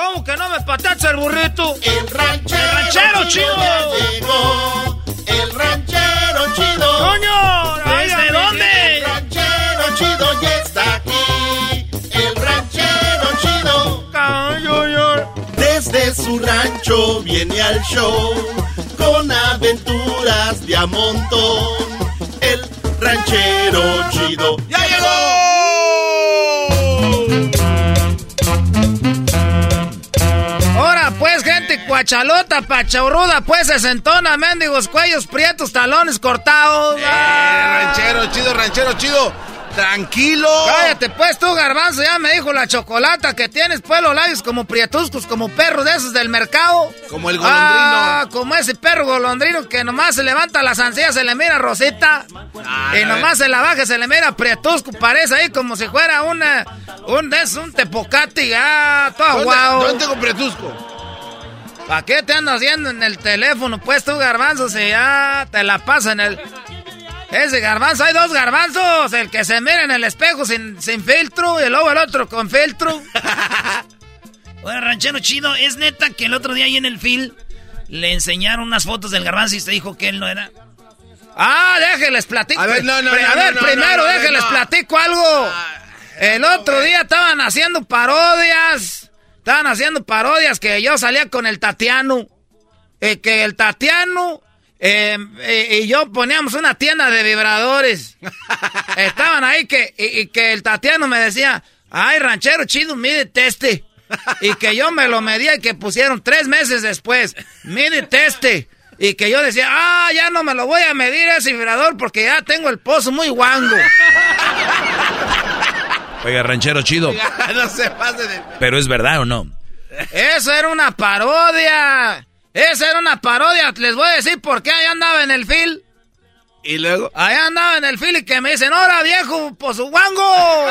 ¿Cómo que no me patacha el burrito? El ranchero, ¡El ranchero chido! llegó. El ranchero chido. ¡Coño! ¿Desde dónde? El ranchero chido ya está aquí. El ranchero chido. Desde su rancho viene al show con aventuras de a montón. El ranchero chido ya llegó. Gente cuachalota, pachauruda, pues sesentona, mendigos, cuellos prietos, talones cortados. Eh, ranchero chido, ranchero chido. Tranquilo. Cállate pues tú, garbanzo, ya me dijo la chocolata que tienes pues los labios como prietuscos, como perros de esos del mercado. Como el golondrino. Ah, como ese perro golondrino que nomás se levanta las ansillas, se le mira rosita. Ah, y nomás se la baja, se le mira prietusco, parece ahí como si fuera una, un, un tepocati, ah, todo ¿Dónde, guau. ¿Dónde tengo pretusco? ¿Para qué te andas haciendo en el teléfono? Pues tú, garbanzo, si ya te la pasa en el... Ese garbanzo, hay dos garbanzos. El que se mira en el espejo sin, sin filtro y luego el otro con filtro. Oye, ranchero chido, ¿es neta que el otro día ahí en el film le enseñaron unas fotos del garbanzo y se dijo que él no era? Ah, déjenles platico. A ver, no, no, A ver, primero déjenles platico algo. El otro día estaban haciendo parodias. Estaban haciendo parodias que yo salía con el Tatiano. Eh, que el Tatiano eh, eh, y yo poníamos una tienda de vibradores. Estaban ahí que, y, y que el Tatiano me decía, ay, ranchero chido, mide este. Y que yo me lo medía y que pusieron tres meses después, mide este. Y que yo decía, ah, ya no me lo voy a medir ese vibrador porque ya tengo el pozo muy guango. Oiga, ranchero chido. no se pase de... Pero es verdad o no. Eso era una parodia. Esa era una parodia. Les voy a decir por qué allá andaba en el fil. Y luego. Allá andaba en el fil y que me dicen, ¡Hora, viejo, pues guango!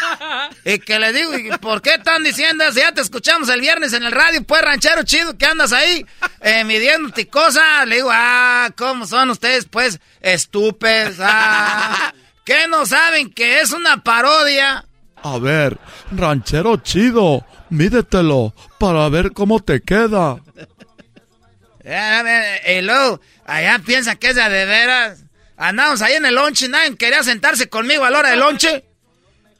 y que le digo, ¿y por qué están diciendo eso? Ya te escuchamos el viernes en el radio, pues, ranchero chido, que andas ahí eh, midiéndote cosas. Le digo, ah, ¿cómo son ustedes, pues, estúpidos? Ah, ¿Qué no saben que es una parodia? A ver, ranchero chido, mídetelo para ver cómo te queda. Y luego, allá piensan que es de, de veras. Andamos ahí en el lonche, nadie quería sentarse conmigo a la hora del lonche.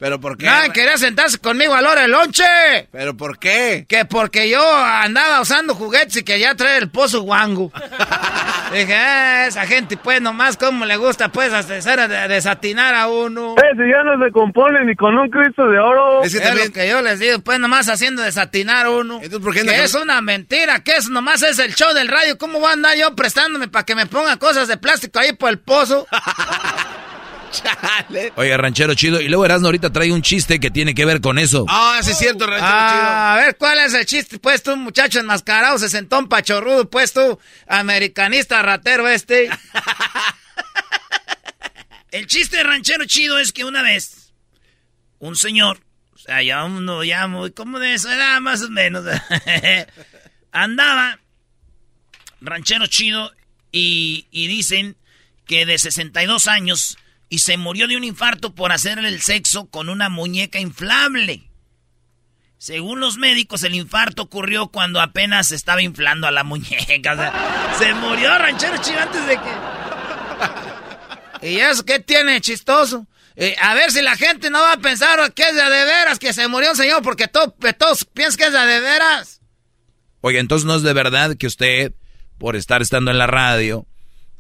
¿Pero por qué? Nadie quería sentarse conmigo a la hora del lonche. ¿Pero por qué? Que porque yo andaba usando juguetes y quería traer el pozo guango. Dije, ah, esa gente, pues, nomás como le gusta, pues, hacer a desatinar a uno. Ese ya no se compone ni con un Cristo de oro. Es, lo que yo les digo, pues, nomás haciendo desatinar a uno. Entonces, ¿por qué no que es una mentira, que eso nomás es el show del radio. ¿Cómo voy a andar yo prestándome para que me pongan cosas de plástico ahí por el pozo? Chale. Oiga, ranchero chido. Y luego Erasmo ahorita trae un chiste que tiene que ver con eso. Ah, sí es cierto, ranchero ah, chido. A ver, ¿cuál es el chiste? Pues tú, muchacho enmascarado, sesentón pachorrudo, pues tú, americanista ratero este. el chiste de ranchero chido es que una vez, un señor, o sea, ya uno ya muy, como de eso era más o menos, andaba ranchero chido y, y dicen que de 62 años y se murió de un infarto por hacerle el sexo con una muñeca inflable. Según los médicos, el infarto ocurrió cuando apenas se estaba inflando a la muñeca. O sea, se murió ranchero chido antes de que... ¿Y eso qué tiene chistoso? Eh, a ver si la gente no va a pensar que es de, de veras que se murió un señor, porque todo, todos piensan que es de, de veras. Oye, entonces no es de verdad que usted, por estar estando en la radio,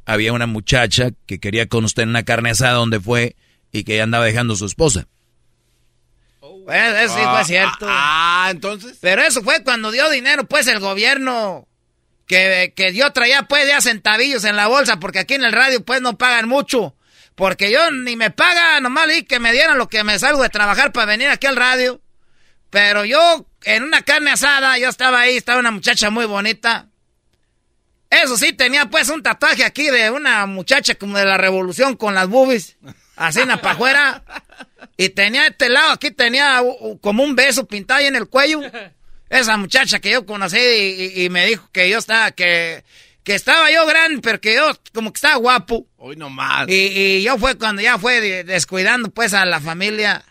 había una muchacha que quería con usted en una carne asada donde fue y que ya andaba dejando a su esposa. Pues eso sí fue cierto. Ah, entonces. Pero eso fue cuando dio dinero, pues, el gobierno. Que, que yo traía, pues, ya centavillos en la bolsa, porque aquí en el radio, pues, no pagan mucho. Porque yo ni me paga, nomás y que me dieran lo que me salgo de trabajar para venir aquí al radio. Pero yo, en una carne asada, yo estaba ahí, estaba una muchacha muy bonita. Eso sí, tenía pues un tatuaje aquí de una muchacha como de la revolución con las boobies, así en la pajuera. Y tenía este lado, aquí tenía como un beso pintado ahí en el cuello. Esa muchacha que yo conocí y, y me dijo que yo estaba, que, que estaba yo grande, pero que yo como que estaba guapo. Hoy nomás. Y, y yo fue cuando ya fue descuidando pues a la familia.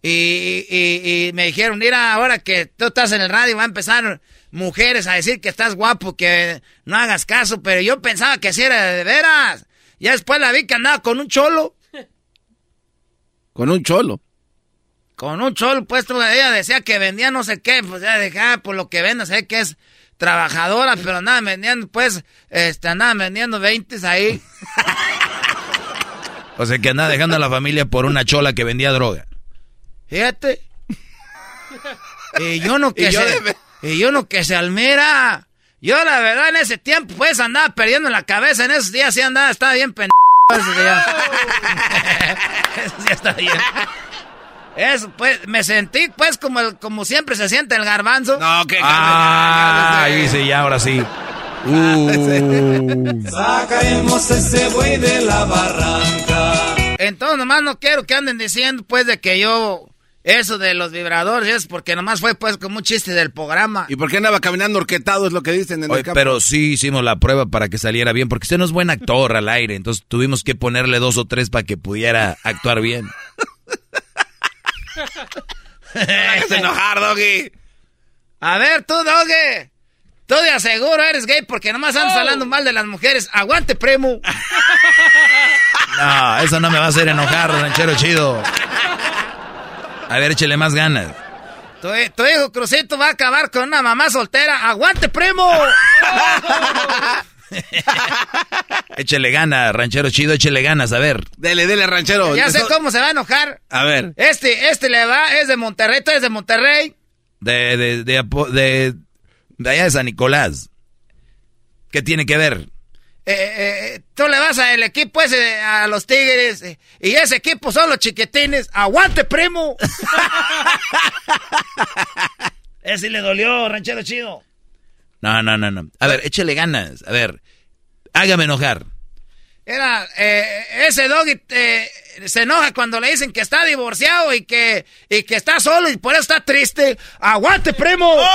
Y, y, y me dijeron, mira, ahora que tú estás en el radio va a empezar mujeres a decir que estás guapo, que no hagas caso, pero yo pensaba que si era de veras. Ya después la vi que andaba con un cholo. ¿Con un cholo? Con un cholo, pues ella decía que vendía no sé qué, pues ya dejaba por lo que vende, sé que es trabajadora, pero nada vendiendo, pues, este, andaba vendiendo 20 ahí. o sea que andaba dejando a la familia por una chola que vendía droga. Fíjate. y yo no que se... Y yo no que se almira. Yo la verdad en ese tiempo pues andaba perdiendo la cabeza. En esos días sí andaba, estaba bien pendejo. Esos días. esos días estaba bien. Eso, pues, me sentí, pues, como, como siempre se siente el garbanzo. No, que Ah, ahí sí, ya, ahora sí. Uh. Sacaremos ese buey de la barranca. Entonces, nomás no quiero que anden diciendo, pues, de que yo eso de los vibradores es porque nomás fue pues como un chiste del programa. ¿Y por qué andaba caminando orquetado? Es lo que dicen en Oye, el campo. Pero sí hicimos la prueba para que saliera bien, porque usted no es buen actor al aire, entonces tuvimos que ponerle dos o tres para que pudiera actuar bien. Enojar, Doggy. A ver, tú, Doggy. Tú de aseguro eres gay porque nomás andas hablando mal de las mujeres. Aguante, primo. No, eso no me va a hacer enojar, ranchero chido. A ver, échele más ganas. Tu, tu, hijo Crucito va a acabar con una mamá soltera. ¡Aguante, primo! échele gana, ranchero chido, échele ganas, a ver. Dele, dele, ranchero. Ya sé cómo se va a enojar. A ver. Este, este le va, es de Monterrey, tú eres de Monterrey. De, de, de, de, de allá de San Nicolás. ¿Qué tiene que ver? Eh, eh, tú le vas al equipo ese, a los Tigres, eh, y ese equipo son los chiquitines. ¡Aguante, primo! ese le dolió, ranchero chido. No, no, no, no. A ver, échele ganas. A ver, hágame enojar. Era, ese doggy se enoja cuando le dicen que está divorciado y que, y que está solo y por eso está triste. ¡Aguante, primo! ¡Oh!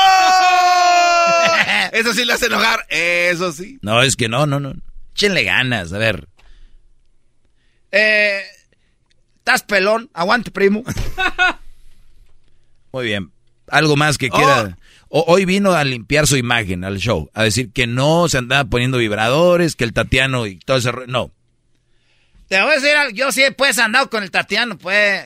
eso sí le hace enojar, eso sí. No, es que no, no, no. Échenle ganas, a ver. Eh, estás pelón, aguante, primo. Muy bien. Algo más que quiera. hoy vino a limpiar su imagen al show, a decir que no se andaba poniendo vibradores, que el Tatiano y todo ese... No, te voy a decir yo sí pues andado con el Tatiano, pues.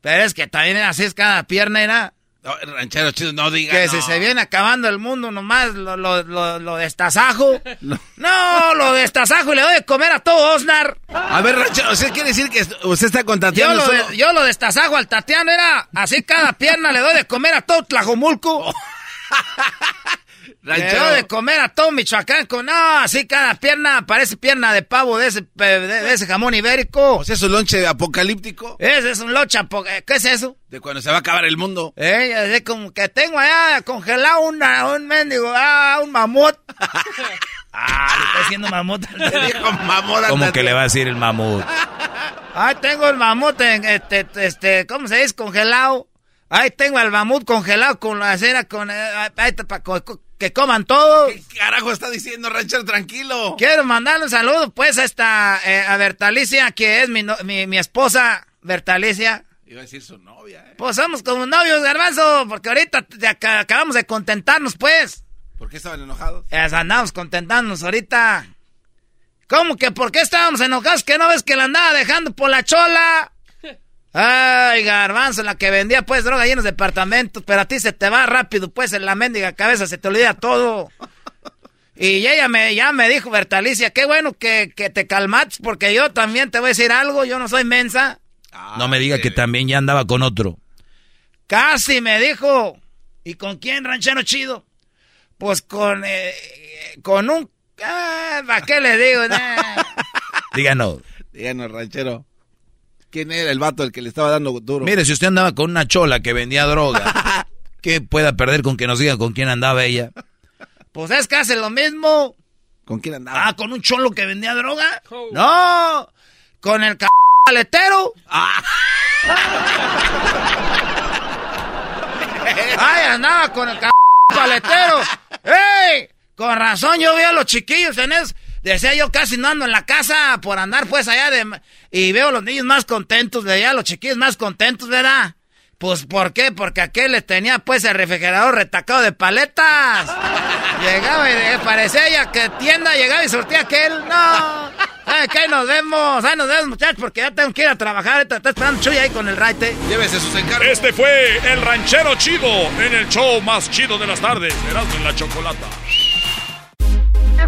Pero es que también así es cada pierna, era. No, ranchero chido, no diga. Que si se viene acabando el mundo nomás, lo, lo, lo, lo destazajo. No. lo destazajo y le doy de comer a todo Osnar. A ver, ranchero, ¿usted quiere decir que usted está con Tatiano? Yo lo, yo lo destazajo al Tatiano, era así cada pierna le doy de comer a todo Tlajomulco. Le doy de comer a todo Michoacán con, no, así cada pierna parece pierna de pavo de ese, de, ese jamón ibérico. Es un lonche apocalíptico. Ese es un lonche apocalíptico. ¿Qué es eso? De cuando se va a acabar el mundo. Eh, es como que tengo allá congelado una, un mendigo, ah, un mamut. ah, le está diciendo mamut. Le dijo mamut. ¿Cómo que le va a decir el mamut? Ah, tengo el mamut, este, este, ¿cómo se dice? Congelado. Ahí tengo al mamut congelado con la cera, con, eh, ahí, con, que coman todo. ¿Qué carajo está diciendo, ranchero? Tranquilo. Quiero mandarle un saludo, pues, a esta, eh, a Bertalicia, que es mi, mi, mi, esposa, Bertalicia. Iba a decir su novia, eh. Pues somos como novios, garbanzo, porque ahorita acabamos de contentarnos, pues. ¿Por qué estaban enojados? Eh, andamos contentándonos ahorita. ¿Cómo que por qué estábamos enojados? ¿Que no ves que la andaba dejando por la chola? Ay, garbanzo, la que vendía pues droga ahí en los departamentos, pero a ti se te va rápido pues en la mendiga cabeza, se te olvida todo. Y ella me, ya me dijo, Bertalicia, qué bueno que, te calmates, porque yo también te voy a decir algo, yo no soy mensa. no me diga que también ya andaba con otro. Casi me dijo. ¿Y con quién, ranchero chido? Pues con, eh, con un... Ah, ¿Para qué le digo? Díganos. Díganos, ranchero. ¿Quién era el vato el que le estaba dando duro? Mire, si usted andaba con una chola que vendía droga, ¿qué pueda perder con que nos diga con quién andaba ella? Pues es que hace lo mismo. ¿Con quién andaba? Ah, con un cholo que vendía droga. No, con el c paletero. Ah. Ay, andaba con el c paletero. ¡Ey! Con razón, yo vi a los chiquillos en eso. Decía yo casi no ando en la casa por andar pues allá de... Y veo a los niños más contentos, veía a los chiquillos más contentos, ¿verdad? Pues, ¿por qué? Porque aquel les tenía, pues, el refrigerador retacado de paletas. llegaba y parecía ya que tienda, llegaba y sortía aquel. No. Ay, que ahí nos vemos, ahí nos vemos, muchachos, porque ya tengo que ir a trabajar. Está esperando Chuy ahí con el raite. Llévese sus encargos. Este fue el ranchero chido en el show más chido de las tardes. Erasmo en la chocolata.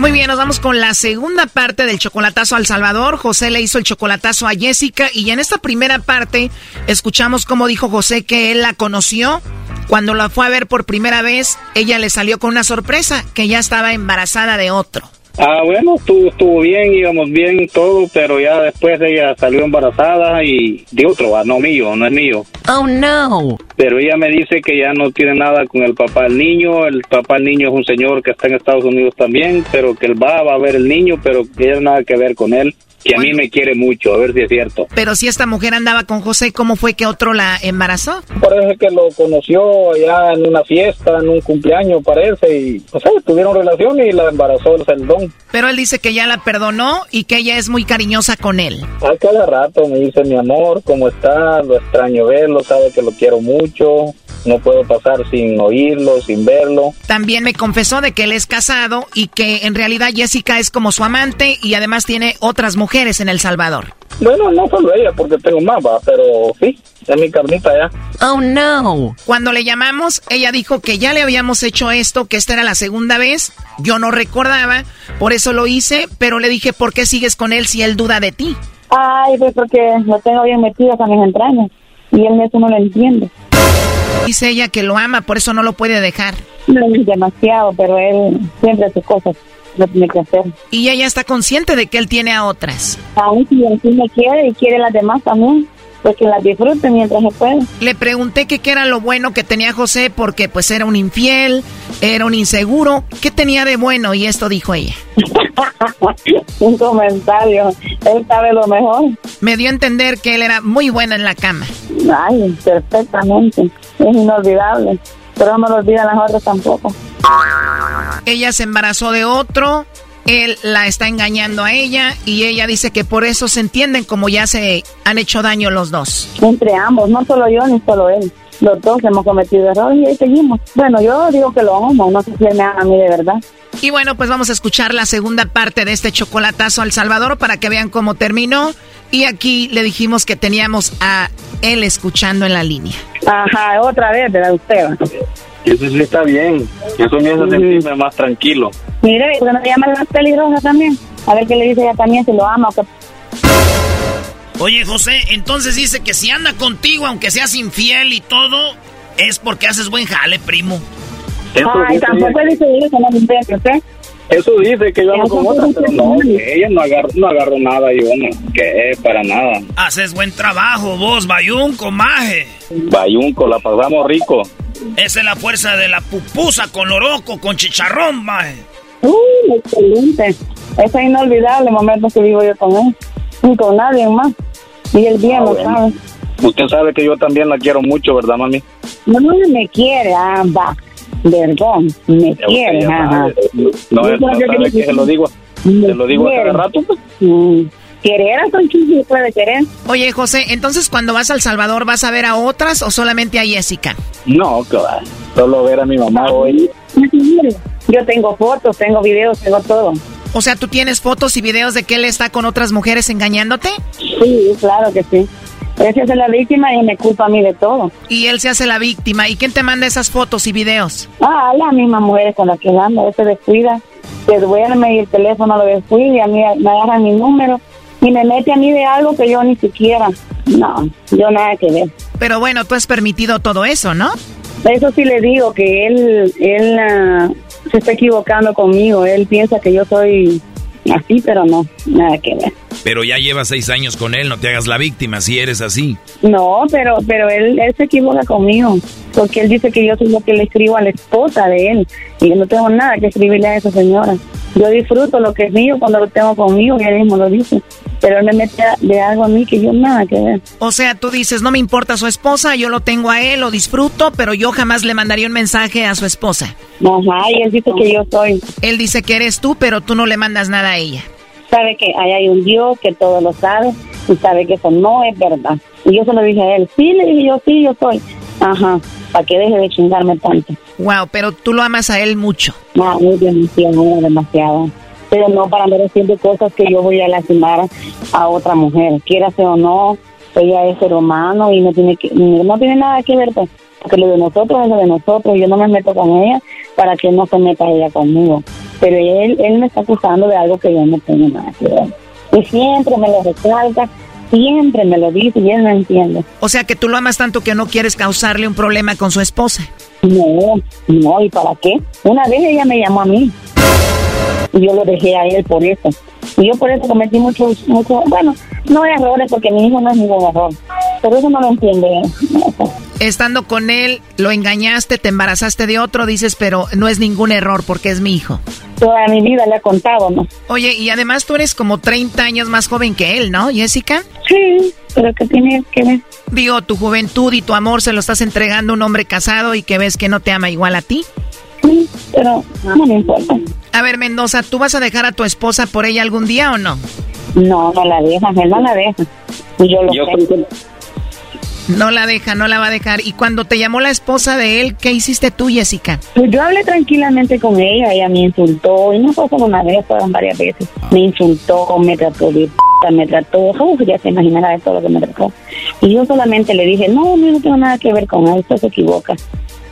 Muy bien, nos vamos con la segunda parte del chocolatazo al Salvador. José le hizo el chocolatazo a Jessica y en esta primera parte escuchamos cómo dijo José que él la conoció. Cuando la fue a ver por primera vez, ella le salió con una sorpresa, que ya estaba embarazada de otro. Ah, bueno, estuvo, estuvo bien, íbamos bien todo, pero ya después ella salió embarazada y de otro, ah, no mío, no es mío. Oh, no. Pero ella me dice que ya no tiene nada con el papá del niño, el papá del niño es un señor que está en Estados Unidos también, pero que él va, va a ver el niño, pero que ella nada que ver con él que a mí me quiere mucho, a ver si es cierto. Pero si esta mujer andaba con José, ¿cómo fue que otro la embarazó? Parece que lo conoció allá en una fiesta, en un cumpleaños, parece, y o sea, tuvieron relación y la embarazó el celdón. Pero él dice que ya la perdonó y que ella es muy cariñosa con él. A cada rato me dice mi amor, ¿cómo está? Lo extraño verlo, sabe que lo quiero mucho no puedo pasar sin oírlo, sin verlo. También me confesó de que él es casado y que en realidad Jessica es como su amante y además tiene otras mujeres en El Salvador. Bueno, no solo ella, porque tengo más, va, pero sí, es mi carnita ya. Oh, no. Cuando le llamamos, ella dijo que ya le habíamos hecho esto, que esta era la segunda vez. Yo no recordaba, por eso lo hice, pero le dije, ¿por qué sigues con él si él duda de ti? Ay, pues porque lo tengo bien metido a mis entrañas y él eso no lo entiende. Dice ella que lo ama, por eso no lo puede dejar. No demasiado, pero él siempre hace cosas. Lo tiene que hacer. Y ella está consciente de que él tiene a otras. Aún si me quiere y quiere las demás también pues que las disfrute mientras se puede. Le pregunté que qué era lo bueno que tenía José porque pues era un infiel, era un inseguro. ¿Qué tenía de bueno? Y esto dijo ella. un comentario. Él sabe lo mejor. Me dio a entender que él era muy bueno en la cama. Ay, perfectamente. Es inolvidable. Pero no lo olvidan las otras tampoco. Ella se embarazó de otro, él la está engañando a ella y ella dice que por eso se entienden como ya se han hecho daño los dos. Entre ambos, no solo yo ni solo él. Los dos hemos cometido errores y ahí seguimos. Bueno, yo digo que lo amo, no sé si me ama a mí de verdad. Y bueno, pues vamos a escuchar la segunda parte de este chocolatazo al Salvador para que vean cómo terminó. Y aquí le dijimos que teníamos a él escuchando en la línea. Ajá, otra vez, ¿verdad usted? Eso sí está bien. Eso me hace sentirme más tranquilo. Mire, ¿por qué no le llama la peligrosa también? A ver qué le dice ella también, si lo ama o qué. Oye, José, entonces dice que si anda contigo, aunque seas infiel y todo, es porque haces buen jale, primo. Ay, tampoco dice eso, no me ¿usted? Eso dice que yo ando con otra, pero no, que ella no agarró, no agarró nada, yo no, que para nada. Haces buen trabajo vos, Bayunco, maje. Bayunco, la pasamos rico. Esa es la fuerza de la pupusa con oroco, con chicharrón, maje. Uy, excelente. Ese es inolvidable momento que vivo yo con él. Ni con nadie más. Y el bien lo sabe. Usted sabe que yo también la quiero mucho, ¿verdad, mami? No, no me quiere, ah, va. Perdón, me quiere, ajá. No, no, sabe que se lo digo, se lo digo a cada rato. Pues. Mm. Querer a Conchito puede querer. Oye, José, entonces cuando vas a El Salvador, ¿vas a ver a otras o solamente a Jessica? No, claro. Solo ver a mi mamá hoy. Yo tengo fotos, tengo videos, tengo todo. O sea, ¿tú tienes fotos y videos de que él está con otras mujeres engañándote? Sí, claro que sí. Él se hace la víctima y me culpa a mí de todo. Y él se hace la víctima. ¿Y quién te manda esas fotos y videos? Ah, la misma mujer con la que anda. Él se descuida, se duerme y el teléfono lo descuida y a mí me agarra mi número y me mete a mí de algo que yo ni siquiera. No, yo nada que ver. Pero bueno, tú has permitido todo eso, ¿no? Eso sí le digo, que él, él ah, se está equivocando conmigo. Él piensa que yo soy así, pero no, nada que ver. Pero ya llevas seis años con él, no te hagas la víctima si eres así. No, pero pero él, él se equivoca conmigo, porque él dice que yo soy lo que le escribo a la esposa de él, y yo no tengo nada que escribirle a esa señora. Yo disfruto lo que es mío cuando lo tengo conmigo, y él mismo lo dice. Pero él me mete de algo a mí que yo nada que ver. O sea, tú dices, no me importa su esposa, yo lo tengo a él, lo disfruto, pero yo jamás le mandaría un mensaje a su esposa. Ajá, y él dice que yo soy. Él dice que eres tú, pero tú no le mandas nada a ella. Sabe que ahí hay un Dios que todo lo sabe y sabe que eso no es verdad. Y yo se lo dije a él, sí, le dije yo, sí, yo soy. Ajá, para que deje de chingarme tanto. Wow, pero tú lo amas a él mucho. No, muy demasiado, demasiado. Pero no para andar haciendo cosas que yo voy a lastimar a otra mujer. Quiera o no, ella es ser humano y no tiene que, no tiene nada que ver, pues, porque lo de nosotros es lo de nosotros. Yo no me meto con ella para que no se meta ella conmigo. Pero él, él me está acusando de algo que yo no tengo nada que ver. Y siempre me lo recalca siempre me lo dice y él no entiende. O sea que tú lo amas tanto que no quieres causarle un problema con su esposa. No, no, ¿y para qué? Una vez ella me llamó a mí y yo lo dejé a él por eso. Y yo por eso cometí muchos, muchos, bueno, no errores porque mi hijo no es ningún error, pero eso no lo entiende. Estando con él, lo engañaste, te embarazaste de otro, dices, pero no es ningún error porque es mi hijo. Toda mi vida le he contado, ¿no? Oye, y además tú eres como 30 años más joven que él, ¿no, Jessica? Sí, pero ¿qué tiene que ver? Digo, tu juventud y tu amor se lo estás entregando a un hombre casado y que ves que no te ama igual a ti. Sí, pero no me importa. A ver, Mendoza, ¿tú vas a dejar a tu esposa por ella algún día o no? No, no la deja, él no la deja. Y yo lo sé. No la deja, no la va a dejar. Y cuando te llamó la esposa de él, ¿qué hiciste tú, Jessica? Pues yo hablé tranquilamente con ella, ella me insultó, y no fue solo una vez, fueron varias veces. Me insultó, me trató de p me trató, uf, ya se imaginará de todo lo que me trató. Y yo solamente le dije, no, no, no tengo nada que ver con él, se equivoca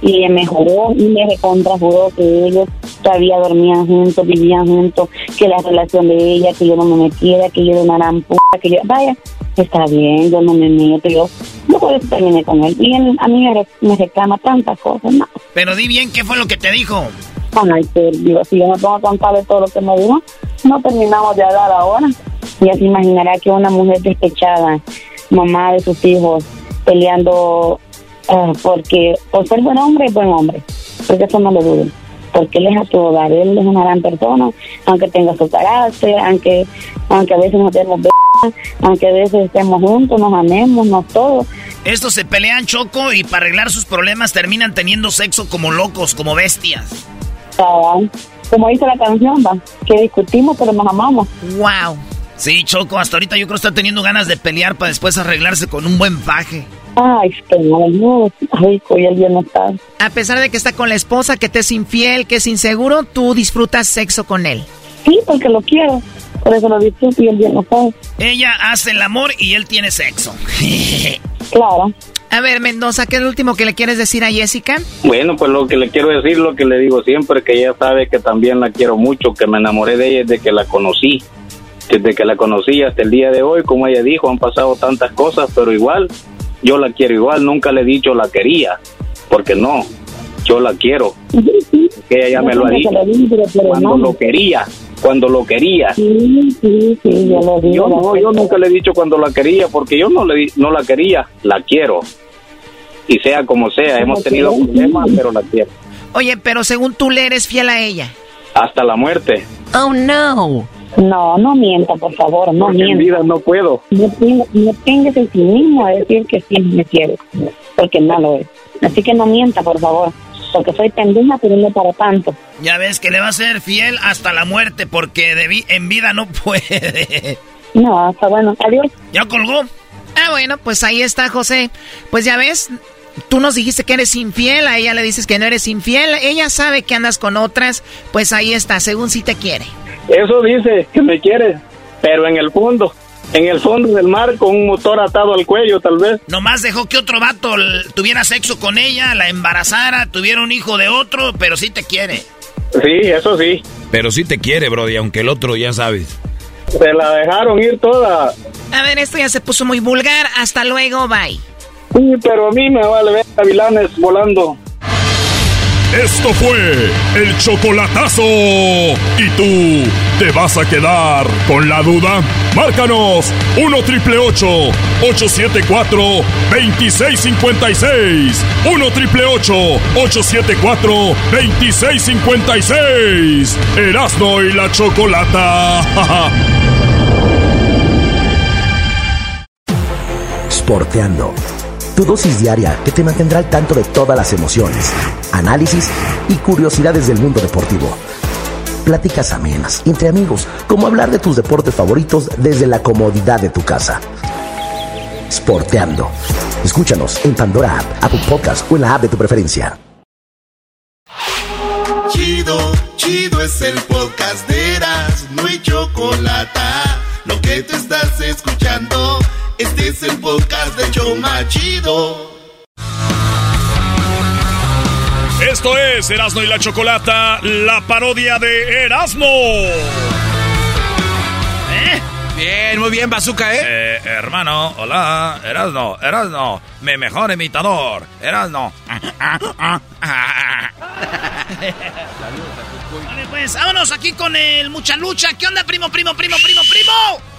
y me juró y me recontrajuró que ellos todavía dormían juntos, vivían juntos, que la relación de ella, que yo no me metiera, que yo era una gran puta, que yo, vaya, está bien, yo no me meto, yo no puedo terminar con él. Y él, a mí me, reclama tantas cosas, no. Pero di bien, ¿qué fue lo que te dijo? Ay, pero digo, si yo no tengo que contarle todo lo que me dijo, no terminamos de hablar ahora. Ya se imaginará que una mujer despechada, mamá de sus hijos, peleando Ah, porque por ser buen hombre es buen hombre, porque eso no lo dudo, porque él es a todo dar, él es una gran persona, aunque tenga su carácter, aunque, aunque a veces nos demos aunque a veces estemos juntos, nos amemos, nos todo. Estos se pelean choco y para arreglar sus problemas terminan teniendo sexo como locos, como bestias. como dice la canción, va, que discutimos pero nos amamos. Wow. Sí, Choco, hasta ahorita yo creo que está teniendo ganas de pelear para después arreglarse con un buen faje. Ay, no, ay, hoy el día no está. A pesar de que está con la esposa, que te es infiel, que es inseguro, tú disfrutas sexo con él. Sí, porque lo quiero. Por eso lo disfruto y el día no está. Ella hace el amor y él tiene sexo. claro. A ver, Mendoza, ¿qué es lo último que le quieres decir a Jessica? Bueno, pues lo que le quiero decir, lo que le digo siempre, que ella sabe que también la quiero mucho, que me enamoré de ella desde que la conocí. Desde que la conocí hasta el día de hoy, como ella dijo, han pasado tantas cosas, pero igual yo la quiero igual, nunca le he dicho la quería, porque no, yo la quiero. Que ella ya me lo ha dicho. Cuando lo quería, cuando lo quería. yo, no, yo nunca le he dicho cuando la quería, porque yo no, le, no la quería, la quiero. Y sea como sea, hemos tenido problemas, pero la quiero. Oye, pero según tú le eres fiel a ella. Hasta la muerte. Oh, no. No, no mienta, por favor, no mienta. En vida no puedo. No, no tengas el mismo a decir que sí me quieres, porque no lo es. Así que no mienta, por favor, porque soy pendeja, pero no para tanto. Ya ves que le va a ser fiel hasta la muerte, porque de en vida no puede. No, está bueno. Adiós. ¿Ya colgó? Ah, bueno, pues ahí está, José. Pues ya ves, tú nos dijiste que eres infiel, a ella le dices que no eres infiel, ella sabe que andas con otras, pues ahí está, según si te quiere. Eso dice que me quiere, pero en el fondo, en el fondo del mar con un motor atado al cuello, tal vez. Nomás dejó que otro vato tuviera sexo con ella, la embarazara, tuviera un hijo de otro, pero sí te quiere. Sí, eso sí. Pero sí te quiere, Brody, aunque el otro ya sabes. Se la dejaron ir toda. A ver, esto ya se puso muy vulgar. Hasta luego, bye. Sí, pero a mí me vale ver a Vilanes volando. Esto fue el chocolatazo. ¿Y tú te vas a quedar con la duda? Márcanos 1 triple 874 2656. 1 triple 874 2656. Erasno y la chocolata. Sporteando. Tu dosis diaria que te mantendrá al tanto de todas las emociones, análisis y curiosidades del mundo deportivo. Pláticas amenas, entre amigos, como hablar de tus deportes favoritos desde la comodidad de tu casa. Sporteando. Escúchanos en Pandora App, Apple Podcast o en la app de tu preferencia. Chido, chido es el podcast de Eras, no hay chocolate. Lo que te estás escuchando, este es el podcast de Choma Chido. Esto es Erasno y la Chocolata, la parodia de Erasmo. ¿Eh? Bien, muy bien, Bazooka, ¿eh? ¿eh? hermano, hola, Erasno, Erasno, mi mejor imitador, Erasno. vale, pues, vámonos aquí con el Mucha Lucha. ¿Qué onda, primo, primo, primo, primo, primo?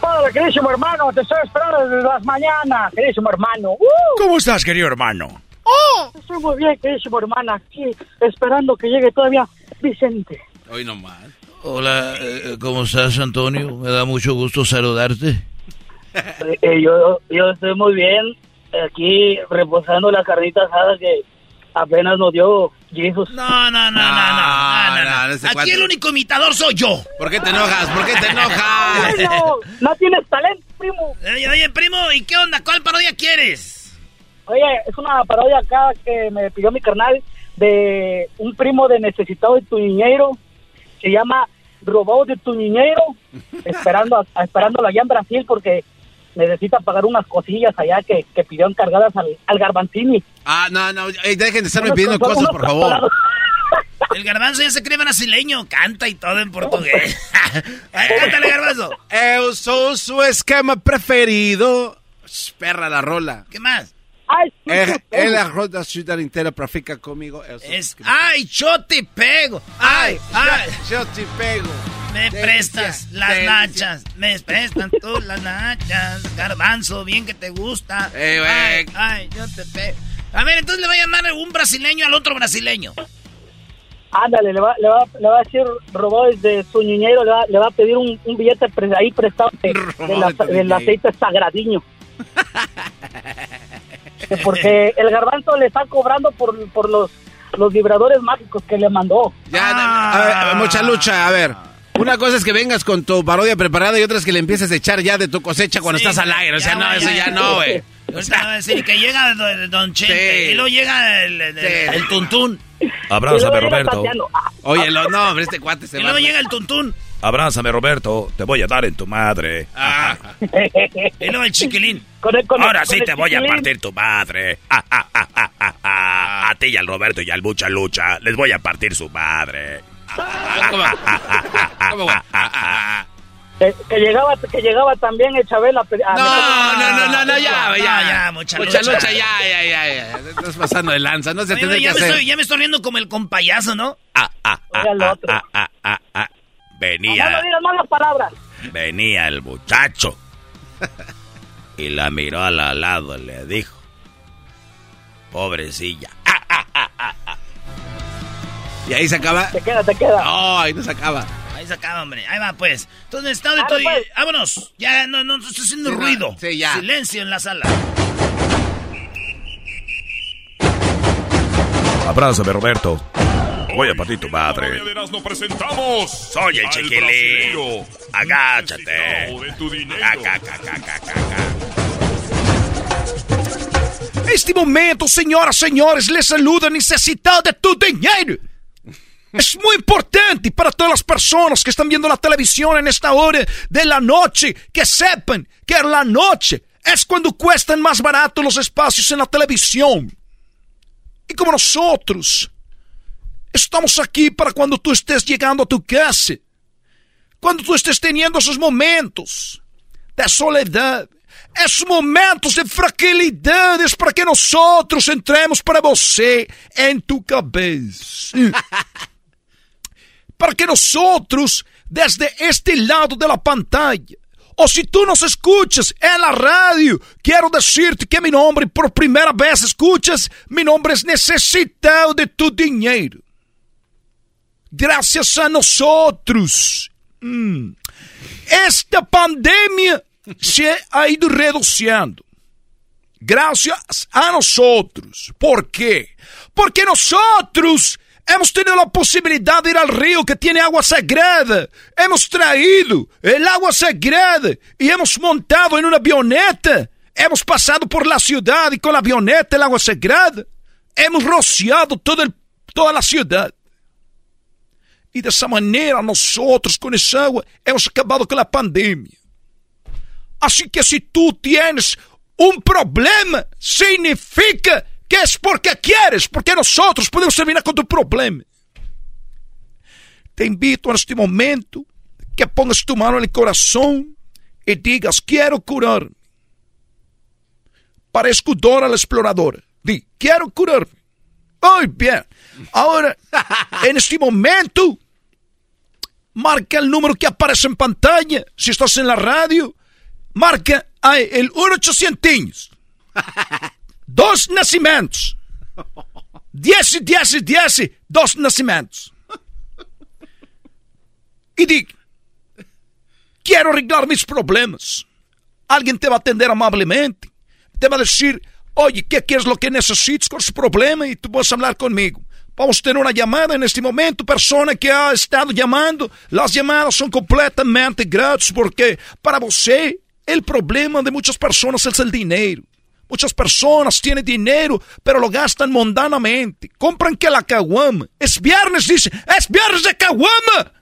Hola, queridísimo hermano, te estoy esperando desde las mañanas, queridísimo hermano. ¡Uh! ¿Cómo estás, querido hermano? ¡Oh! Estoy muy bien, queridísimo hermano, aquí esperando que llegue todavía Vicente. Hoy nomás. Hola, eh, ¿cómo estás, Antonio? Me da mucho gusto saludarte. Eh, eh, yo, yo estoy muy bien, aquí reposando la carnita asada que apenas nos dio Jesus. No, no, no, no, no, no, no, Aquí el único imitador soy yo. ¿Por qué te enojas? ¿Por qué te enojas? no, no tienes talento, primo. Oye, oye, primo, ¿y qué onda? ¿Cuál parodia quieres? Oye, es una parodia acá que me pidió mi carnal de un primo de necesitado de tu niñero se llama Robado de tu niñero, esperando, esperándolo allá en Brasil porque necesita pagar unas cosillas allá que, que pidió encargadas al, al Garbanzini. Ah, no, no, dejen de estarme pidiendo cosas, por favor. El garbanzo ya se cree brasileño, canta y todo en portugués. Cántale, garbanzo. Eu sou su esquema preferido. Perra la rola. ¿Qué más? Ay, él, la roda ciudad entera practica conmigo. Es, ay, yo te pego. Ay, ay. Yo, te pego. Me prestas las nachas. Me prestan tú las nachas. Garbanzo, bien que te gusta. Eh, ay, ay, yo te pego. A ver, entonces le va a llamar un brasileño al otro brasileño. Ándale, le va, le va, le va a decir robó desde su niñero, le va, le va a pedir un, un billete ahí prestado de, de la, del aceite sagradiño. porque el garbanzo le está cobrando por, por los, los vibradores mágicos que le mandó. Ya, a ver, mucha lucha, a ver. Una cosa es que vengas con tu parodia preparada y otra es que le empieces a echar ya de tu cosecha cuando estás al aire. O sea, no, eso ya no, güey. O sea, decir que llega Don Chente y luego llega el, el, Tuntún. Abrázame, Roberto. Oye, lo, no, hombre, este cuate se Y luego llega el Tuntún. Abrázame, Roberto. Te voy a dar en tu madre. Ah. y luego el chiquilín. Ahora sí te voy a partir tu madre. Ah, ah, a ti y al Roberto y al Mucha Lucha les voy a partir su madre. ¿Cómo? Que, que, llegaba que llegaba también el Chabela no, no, no, no, no, ya, ya, ya, mucha, mucha lucha. lucha. ya, ya, ya, ya, estás pasando de lanza, no se tiene que ya hacer. Me estoy, ya me estoy riendo como el compayazo, ¿no? Ah, ah, ah, ah, ah, ah, ah, venía. No, no digas malas palabras. Venía el muchacho y la miró al lado y le dijo, pobrecilla. Ah, ah, ah, ah, ah. Y ahí se acaba. Te queda, te queda. No, ahí no se acaba. Ahí se acaba, hombre. Ahí va, pues. Entonces, estado de todo. Pues. Vámonos. Ya no, no, estoy haciendo sí, ruido. Sí, ya. Silencio en la sala. Abrázame, Roberto. Voy a partir tu madre. Nos presentamos. Soy el chiquilín. Agáchate. Acá, acá, acá, acá, Este momento, señoras, señores, les saluda necesitado de tu dinero. Es muy importante para todas las personas que están viendo la televisión en esta hora de la noche que sepan que la noche es cuando cuestan más barato los espacios en la televisión. Y como nosotros estamos aquí para cuando tú estés llegando a tu casa, cuando tú estés teniendo esos momentos de soledad, esos momentos de fragilidades para que nosotros entremos para você en tu cabeza. para que nosotros, desde este lado de la pantalla, o si tú nos escuchas en la radio, quiero decirte que mi nombre por primera vez escuchas, mi nombre es necesitado de tu dinero. Gracias a nosotros. Mm. Esta pandemia se ha ido reduciendo. Gracias a nosotros. ¿Por qué? Porque nosotros hemos tenido la posibilidad de ir al río que tiene agua sagrada. Hemos traído el agua sagrada y hemos montado en una avioneta. Hemos pasado por la ciudad y con la avioneta el agua sagrada. Hemos rociado todo el, toda la ciudad. Y de esa manera nosotros con esa agua hemos acabado con la pandemia. Así que si tú tienes un problema, significa que es porque quieres, porque nosotros podemos terminar con tu problema. Te invito en este momento que pongas tu mano en el corazón y digas, quiero curarme. Parezco Dora la exploradora. Di, quiero curarme. Muy bien. Ahora, en este momento, marca el número que aparece en pantalla. Si estás en la radio, marca el 1800. Dos nacimientos. Diez, diez, diez, dos nacimientos. Y di, quiero arreglar mis problemas. Alguien te va a atender amablemente. Te va a decir, oye, ¿qué, qué es lo que necesitas con ese problema? Y tú vas a hablar conmigo. Vamos a tener una llamada en este momento, persona que ha estado llamando. Las llamadas son completamente gratis porque para você el problema de muchas personas es el dinero. Muchas personas tienen dinero, pero lo gastan mundanamente. Compran que la caguama. Es viernes, dice. Es viernes de caguama.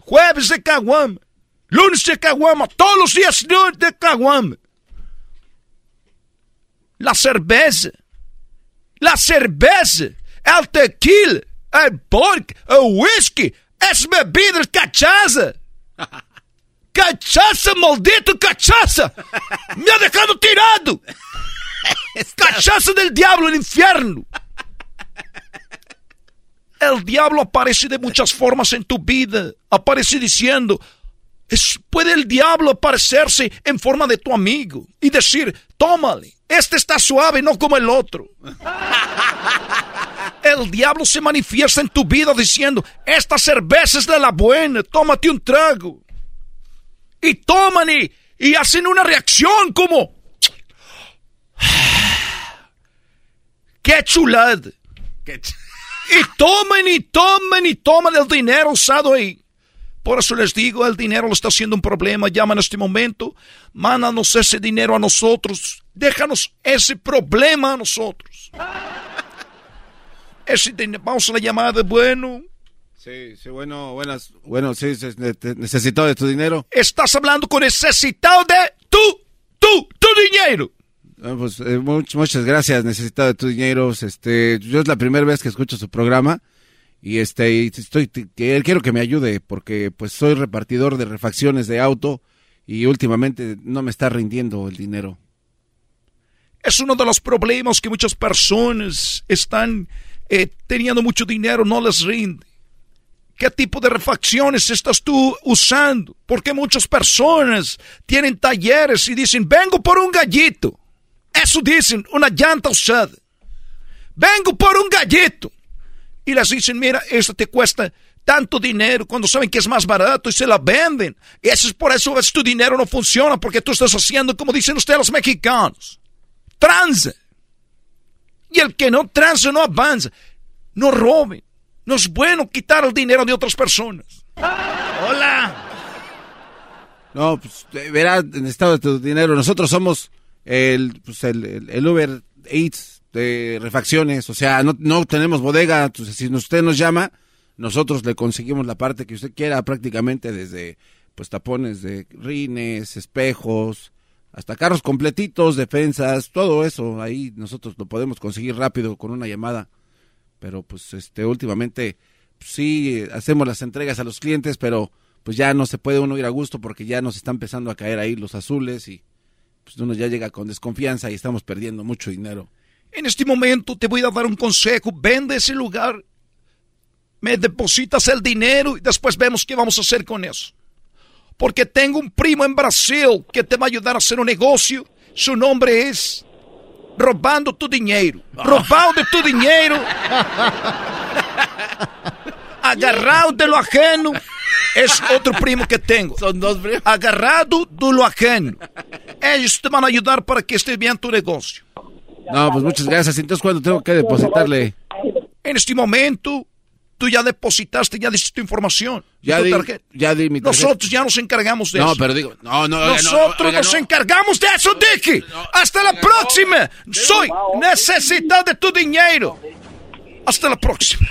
Jueves de caguama. Lunes de caguama. Todos los días de caguama. La cerveza. La cerveza. El tequila. El pork. El whisky. Es bebida, es cachaza. Cachaça, maldito cachaça! Me ha dejado tirado! Cachaça del diablo, el infierno. El diablo aparece de muchas formas en tu vida. Aparece diciendo, es, puede el diablo aparecerse en forma de tu amigo y decir, tómale, este está suave, no como el otro. El diablo se manifiesta en tu vida diciendo, esta cerveza es de la buena, tómate un trago y toman y, hacen una reacción como... ¡Qué chulad! y tomen y tomen y toman el dinero usado ahí. Por eso les digo, el dinero lo está haciendo un problema. Llama en este momento, mándanos ese dinero a nosotros. Déjanos ese problema a nosotros. Ese, vamos a la llamada, bueno. Sí, sí, bueno, buenas, bueno, sí, necesitado de tu dinero. Estás hablando con necesitado de tu, tu, tu dinero. Ah, pues eh, muchas gracias, necesitado de tu dinero. Este, yo es la primera vez que escucho su programa y este, estoy, quiero que me ayude porque pues soy repartidor de refacciones de auto y últimamente no me está rindiendo el dinero. Es uno de los problemas que muchas personas están eh, teniendo mucho dinero, no les rinde. ¿Qué tipo de refacciones estás tú usando? Porque muchas personas tienen talleres y dicen, vengo por un gallito. Eso dicen, una llanta usada. Vengo por un gallito. Y les dicen, mira, esto te cuesta tanto dinero cuando saben que es más barato y se la venden. Y eso es por eso que tu dinero no funciona, porque tú estás haciendo, como dicen ustedes los mexicanos, tranza. Y el que no tranza no avanza. No roben. No es bueno quitar el dinero de otras personas. Hola. No, pues verá, necesitado de tu dinero. Nosotros somos el, pues, el, Uber Eats de refacciones. O sea, no, no tenemos bodega. Entonces, si usted nos llama, nosotros le conseguimos la parte que usted quiera, prácticamente desde pues tapones de rines, espejos, hasta carros completitos, defensas, todo eso. Ahí nosotros lo podemos conseguir rápido con una llamada pero pues este últimamente pues, sí hacemos las entregas a los clientes, pero pues ya no se puede uno ir a gusto porque ya nos están empezando a caer ahí los azules y pues uno ya llega con desconfianza y estamos perdiendo mucho dinero. En este momento te voy a dar un consejo, vende ese lugar, me depositas el dinero y después vemos qué vamos a hacer con eso. Porque tengo un primo en Brasil que te va a ayudar a hacer un negocio, su nombre es robando tu dinheiro. Roubando tu dinheiro. Agarrado de lo ajeno. Es otro primo que tengo. Son dos primos. Agarrado de lo ajeno. Ellos te van a ayudar para que esté bien tu negocio. No, pues muchas gracias. Entonces, ¿cuándo tengo que depositarle? En este momento, tú ya depositaste, ya diste tu información. Ya tu di, tarjeta. ya di mi tarjeta. Nosotros ya nos encargamos de No, eso. pero digo, no, no, oiga, no, Nosotros no, oiga, nos no. encargamos de eso, Dicky. Hasta la próxima. Soy necesitado de tu dinero. Hasta la próxima.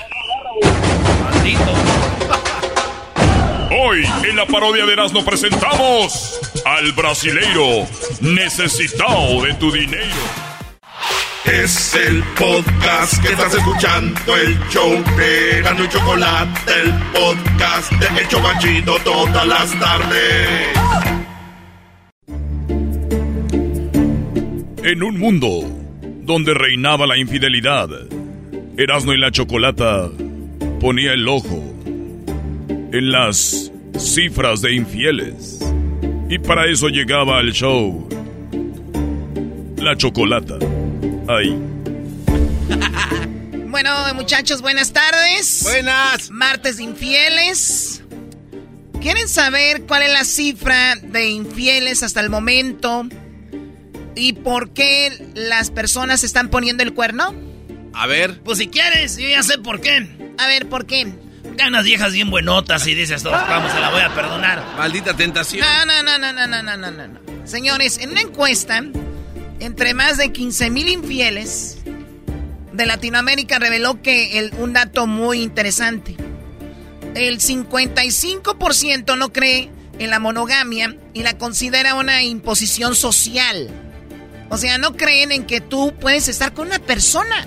Hoy en la parodia de Erasmo presentamos al brasileiro necesitado de tu dinero. Es el podcast que estás escuchando, el show de Erasmo y Chocolate, el podcast de El Chobachito todas las tardes. En un mundo donde reinaba la infidelidad, Erasmo y la Chocolata ponía el ojo en las cifras de infieles. Y para eso llegaba al show La Chocolata. Ay. Bueno, muchachos, buenas tardes. Buenas. Martes infieles. ¿Quieren saber cuál es la cifra de infieles hasta el momento? ¿Y por qué las personas están poniendo el cuerno? A ver. Pues si quieres, yo ya sé por qué. A ver, ¿por qué? Ganas viejas bien buenotas y dices, todos, vamos, se la voy a perdonar. Maldita tentación. No, no, no, no, no, no, no, no. Señores, en una encuesta entre más de 15 mil infieles de Latinoamérica reveló que el- un dato muy interesante. El 55% no cree en la monogamia y la considera una imposición social. O sea, no creen en que tú puedes estar con una persona.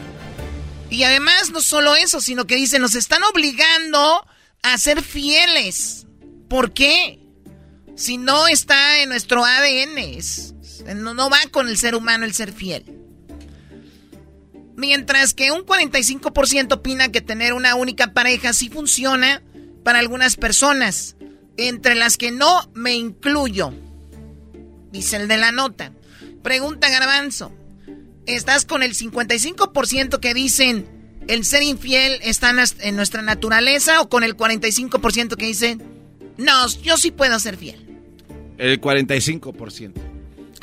Y además, no solo eso, sino que dicen, nos están obligando a ser fieles. ¿Por qué? Si no está en nuestro ADN, es- no, no va con el ser humano el ser fiel. Mientras que un 45% opina que tener una única pareja sí funciona para algunas personas, entre las que no me incluyo, dice el de la nota. Pregunta Garbanzo, ¿estás con el 55% que dicen el ser infiel está en nuestra naturaleza o con el 45% que dicen, no, yo sí puedo ser fiel? El 45%.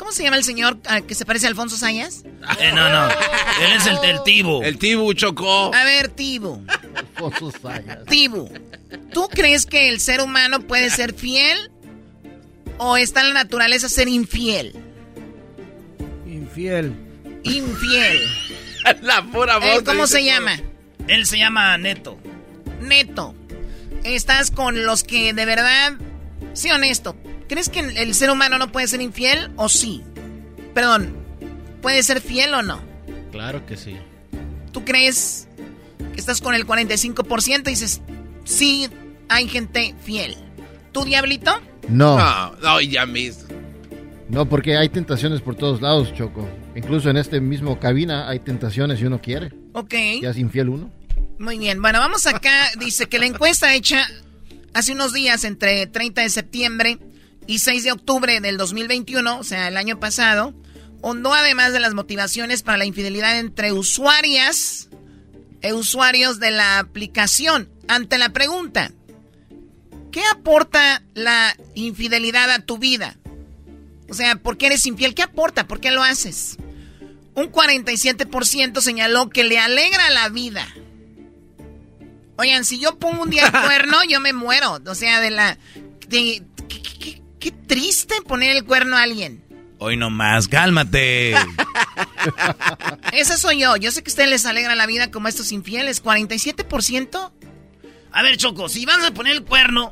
¿Cómo se llama el señor al que se parece a Alfonso Sayas? Eh, no, no. Él es el Tibu. El Tibu chocó. A ver, Tibu. Tibu, ¿tú crees que el ser humano puede ser fiel o está en la naturaleza ser infiel? Infiel. Infiel. La pura Eh, voz. ¿Cómo dice se llama? Él se llama Neto. Neto. ¿Estás con los que de verdad... Sí, honesto. ¿Crees que el ser humano no puede ser infiel o sí? Perdón, ¿puede ser fiel o no? Claro que sí. ¿Tú crees que estás con el 45% y dices, sí, hay gente fiel? ¿Tú, Diablito? No. No, no, ya mis. No, porque hay tentaciones por todos lados, Choco. Incluso en este mismo cabina hay tentaciones y uno quiere. Ok. Ya es infiel uno. Muy bien, bueno, vamos acá. Dice que la encuesta hecha hace unos días, entre 30 de septiembre y 6 de octubre del 2021, o sea, el año pasado, hondó además de las motivaciones para la infidelidad entre usuarias e usuarios de la aplicación. Ante la pregunta, ¿qué aporta la infidelidad a tu vida? O sea, ¿por qué eres infiel? ¿Qué aporta? ¿Por qué lo haces? Un 47% señaló que le alegra la vida. Oigan, si yo pongo un día el cuerno, yo me muero. O sea, de la... de- qué, triste poner el cuerno a alguien. Hoy nomás, cálmate. Esa soy yo. Yo sé que a ustedes les alegra la vida como a estos infieles. ¿47%? A ver, Choco, si vas a poner el cuerno,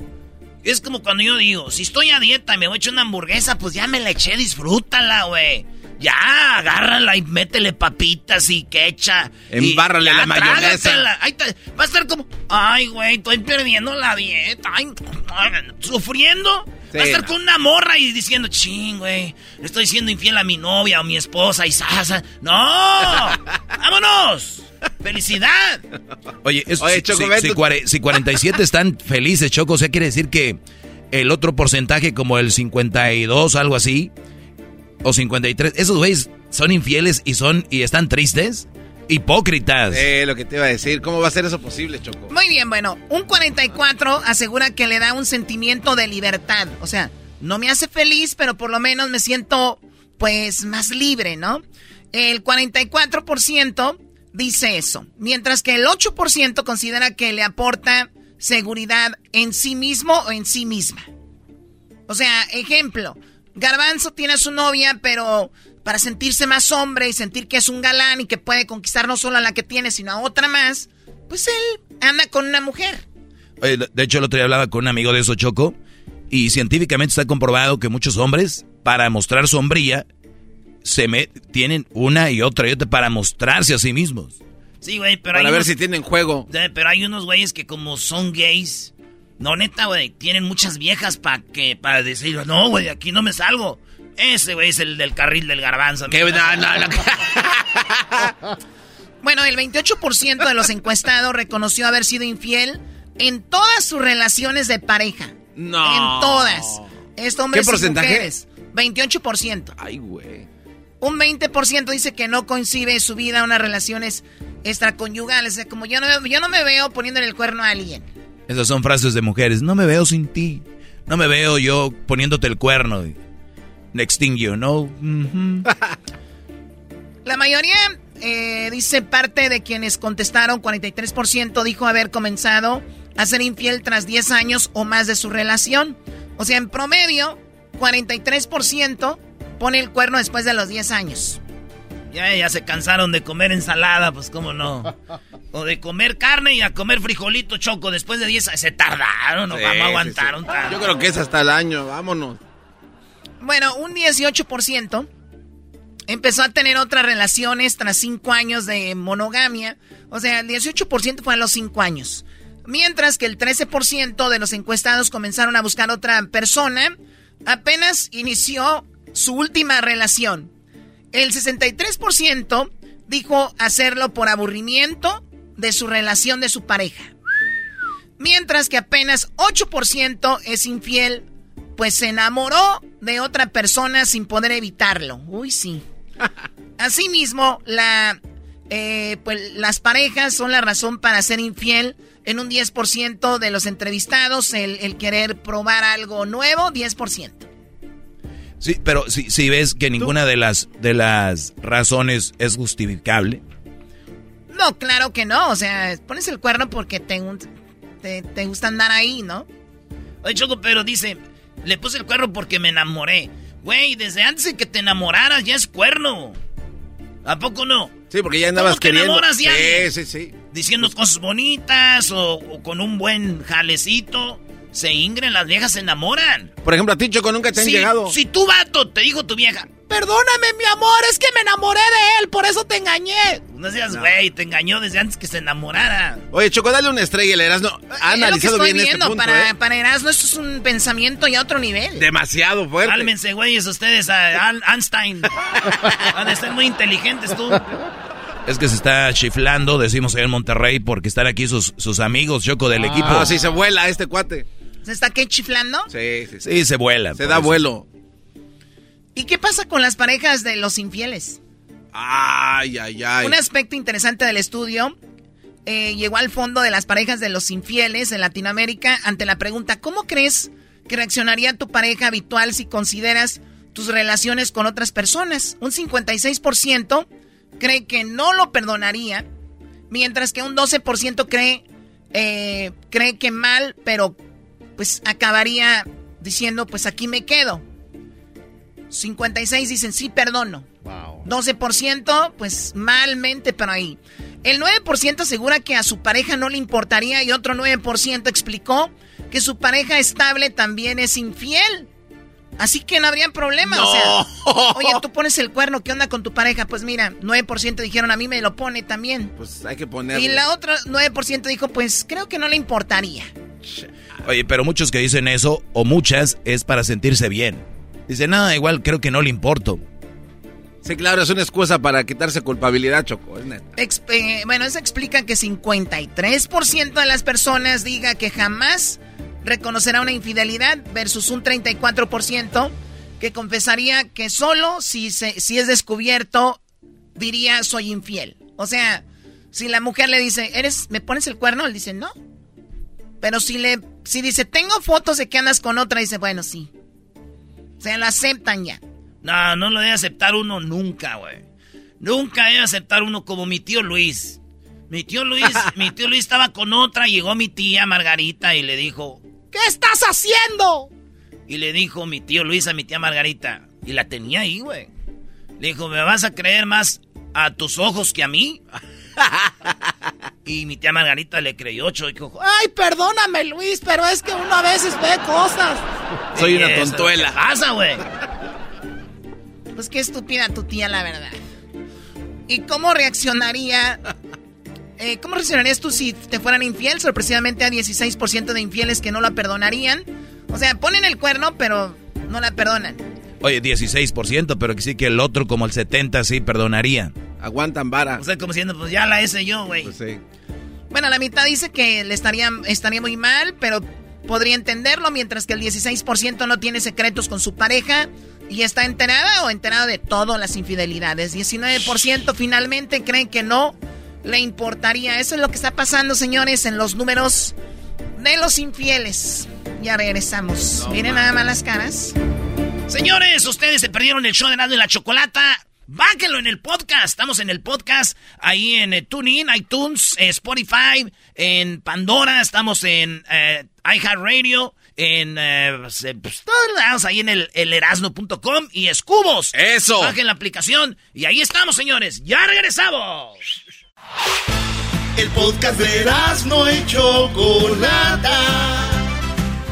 es como cuando yo digo, si estoy a dieta y me voy a echar una hamburguesa, pues ya me la eché, disfrútala, güey. Ya, agárrala y métele papitas y quecha. y Embárrale ya, la mayonesa. Ahí te- va a estar como, ay, güey, estoy perdiendo la dieta. Ay, ay, sufriendo. Sí, va a estar no. con una morra y diciendo, ching, güey, le estoy siendo infiel a mi novia o mi esposa y sasa. ¡No! ¡Vámonos! ¡Felicidad! Oye, es- Oye, si- Choco, si, cuare- si 47 están felices, Choco, o sea, quiere decir que el otro porcentaje, como el 52, algo así, o 53, esos güeyes son infieles y son y están tristes. Hipócritas. Eh, lo que te iba a decir. ¿Cómo va a ser eso posible, Choco? Muy bien, bueno, un 44 asegura que le da un sentimiento de libertad. O sea, no me hace feliz, pero por lo menos me siento, pues, más libre, ¿no? El 44% dice eso, mientras que el 8% considera que le aporta seguridad en sí mismo o en sí misma. O sea, ejemplo, Garbanzo tiene a su novia, pero para sentirse más hombre y sentir que es un galán y que puede conquistar no solo a la que tiene, sino a otra más, pues él anda con una mujer. de hecho, el otro día hablaba con un amigo de eso, Choco, y científicamente está comprobado que muchos hombres, para mostrar sombría, se me, tienen una y otra y otra para mostrarse a sí mismos. Sí, güey, pero Para ver si tienen juego. Pero hay unos güeyes que como son gays, no neta, güey, tienen muchas viejas para que para decir, no, güey, aquí no me salgo. Ese güey es el del carril del garbanzo. bueno, el 28% de los encuestados reconoció haber sido infiel en todas sus relaciones de pareja. No. En todas. Esto hombres ¿Qué porcentaje? y mujeres. 28%. Ay, güey. Un 20% dice que no coincide su vida a unas relaciones extraconyugales. O sea, como yo no, yo no me veo poniéndole el cuerno a alguien. Esas son frases de mujeres. No me veo sin ti. No me veo yo poniéndote el cuerno. Nexting you, ¿no? La mayoría, eh, dice parte de quienes contestaron, 43% dijo haber comenzado a ser infiel tras 10 años o más de su relación. O sea, en promedio, 43% pone el cuerno después de los 10 años. Ya, ya se cansaron de comer ensalada, pues cómo no. O de comer carne y a comer frijolito choco después de 10 Se tardaron, no Sí, vamos a sí. Yo creo que es hasta el año. Vámonos. Bueno, un 18% empezó a tener otras relaciones tras 5 años de monogamia. O sea, el 18% fue a los 5 años. Mientras que el 13% de los encuestados comenzaron a buscar otra persona apenas inició su última relación. El 63% dijo hacerlo por aburrimiento de su relación de su pareja. Mientras que apenas 8% es infiel, pues se enamoró de otra persona sin poder evitarlo. Uy, sí. Asimismo, la, eh, pues, las parejas son la razón para ser infiel. En un 10% de los entrevistados, el, el querer probar algo nuevo, 10%. Sí, pero si, si ves que ninguna de las, de las razones es justificable. No, claro que no. O sea, pones el cuerno porque te, te, te gusta andar ahí, ¿no? Oye, Choco, pero dice, le puse el cuerno porque me enamoré. Güey, desde antes de que te enamoraras ya es cuerno. ¿A poco no? Sí, porque ya andabas ¿Cómo te queriendo. enamoras de sí, sí, sí. Diciendo cosas bonitas o, o con un buen jalecito. Se ingren, las viejas se enamoran. Por ejemplo, a ti, Choco, nunca te han si, llegado. Si tu vato te dijo tu vieja, perdóname mi amor, es que me enamoré de él, por eso te engañé. No seas güey, te engañó desde antes que se enamorara. Oye, Choco, dale una estrella, el Erasmo. Ha Es lo que analizado estoy bien viendo. este punto, para, ¿eh? para Erasmo esto es un pensamiento ya a otro nivel. Demasiado fuerte. Cálmense, güeyes, ustedes, a Al- Einstein. Han de ser muy inteligentes tú. Es que se está chiflando, decimos en Monterrey, porque están aquí sus, sus amigos, Choco, del equipo. Ah, sí, se vuela este cuate. ¿Se está qué chiflando? Sí, sí, sí. Sí, se vuela. Se da eso. vuelo. ¿Y qué pasa con las parejas de los infieles? Ay, ay, ay. Un aspecto interesante del estudio eh, llegó al fondo de las parejas de los infieles en Latinoamérica ante la pregunta, ¿cómo crees que reaccionaría tu pareja habitual si consideras tus relaciones con otras personas? Un 56% cree que no lo perdonaría, mientras que un 12% cree, eh, cree que mal, pero pues acabaría diciendo, pues aquí me quedo. 56 dicen, sí, perdono. 12%, pues malmente, pero ahí. El 9% asegura que a su pareja no le importaría y otro 9% explicó que su pareja estable también es infiel. Así que no habría problema. O sea, oye, tú pones el cuerno, ¿qué onda con tu pareja? Pues mira, 9% dijeron a mí me lo pone también. Pues hay que ponerle. Y la otra 9% dijo, pues creo que no le importaría. Oye, pero muchos que dicen eso, o muchas, es para sentirse bien. Dicen, nada, igual creo que no le importo. Sí, claro, es una excusa para quitarse culpabilidad, Choco. Es neta. Exp- eh, bueno, eso explica que 53% de las personas diga que jamás reconocerá una infidelidad versus un 34% que confesaría que solo si, se, si es descubierto diría soy infiel. O sea, si la mujer le dice, ¿eres, me pones el cuerno? Él dice, no. Pero si le, si dice, tengo fotos de que andas con otra, dice, bueno, sí. O sea, lo aceptan ya. No, no lo debe aceptar uno nunca, güey. Nunca debe aceptar uno como mi tío Luis. Mi tío Luis, mi tío Luis estaba con otra, llegó mi tía Margarita y le dijo, ¿qué estás haciendo? Y le dijo mi tío Luis a mi tía Margarita, y la tenía ahí, güey. Le dijo, ¿me vas a creer más a tus ojos que a mí? y mi tía Margarita le creyó ocho y dijo, ay, perdóname Luis, pero es que uno a veces ve cosas. Soy una tontuela. ¿Qué pasa, güey? Pues qué estúpida tu tía, la verdad. ¿Y cómo reaccionaría eh, ¿cómo reaccionarías tú si te fueran infiel? Sorpresivamente a 16% de infieles que no la perdonarían. O sea, ponen el cuerno, pero no la perdonan. Oye, 16%, pero que sí que el otro, como el 70%, sí perdonaría. Aguantan vara. O sea, como diciendo, pues ya la hice yo, güey. Pues sí. Bueno, la mitad dice que le estaría, estaría muy mal, pero podría entenderlo, mientras que el 16% no tiene secretos con su pareja y está enterada o enterado de todas las infidelidades. 19% finalmente creen que no le importaría. Eso es lo que está pasando, señores, en los números de los infieles. Ya regresamos. Miren nada más las caras. Señores, ustedes se perdieron el show de Nando y la Chocolata. Báquenlo en el podcast. Estamos en el podcast ahí en eh, TuneIn, iTunes, eh, Spotify, en Pandora. Estamos en eh, iHeartRadio, en pues, pues, todos lados ahí en el, el erasno.com y Escubos. Eso. Bajen la aplicación y ahí estamos, señores. Ya regresamos. El podcast de no y Chocolata.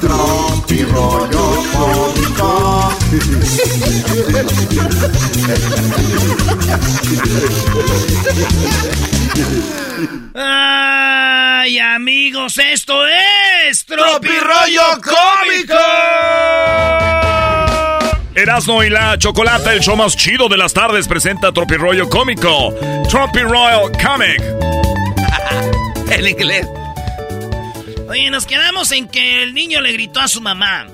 Tropi rollo cómico. Ay, amigos, esto es Rollo Cómico. Erasmo y la Chocolata, el show más chido de las tardes, presenta Rollo Cómico. Tropi Royal Comic. en inglés. Oye, nos quedamos en que el niño le gritó a su mamá.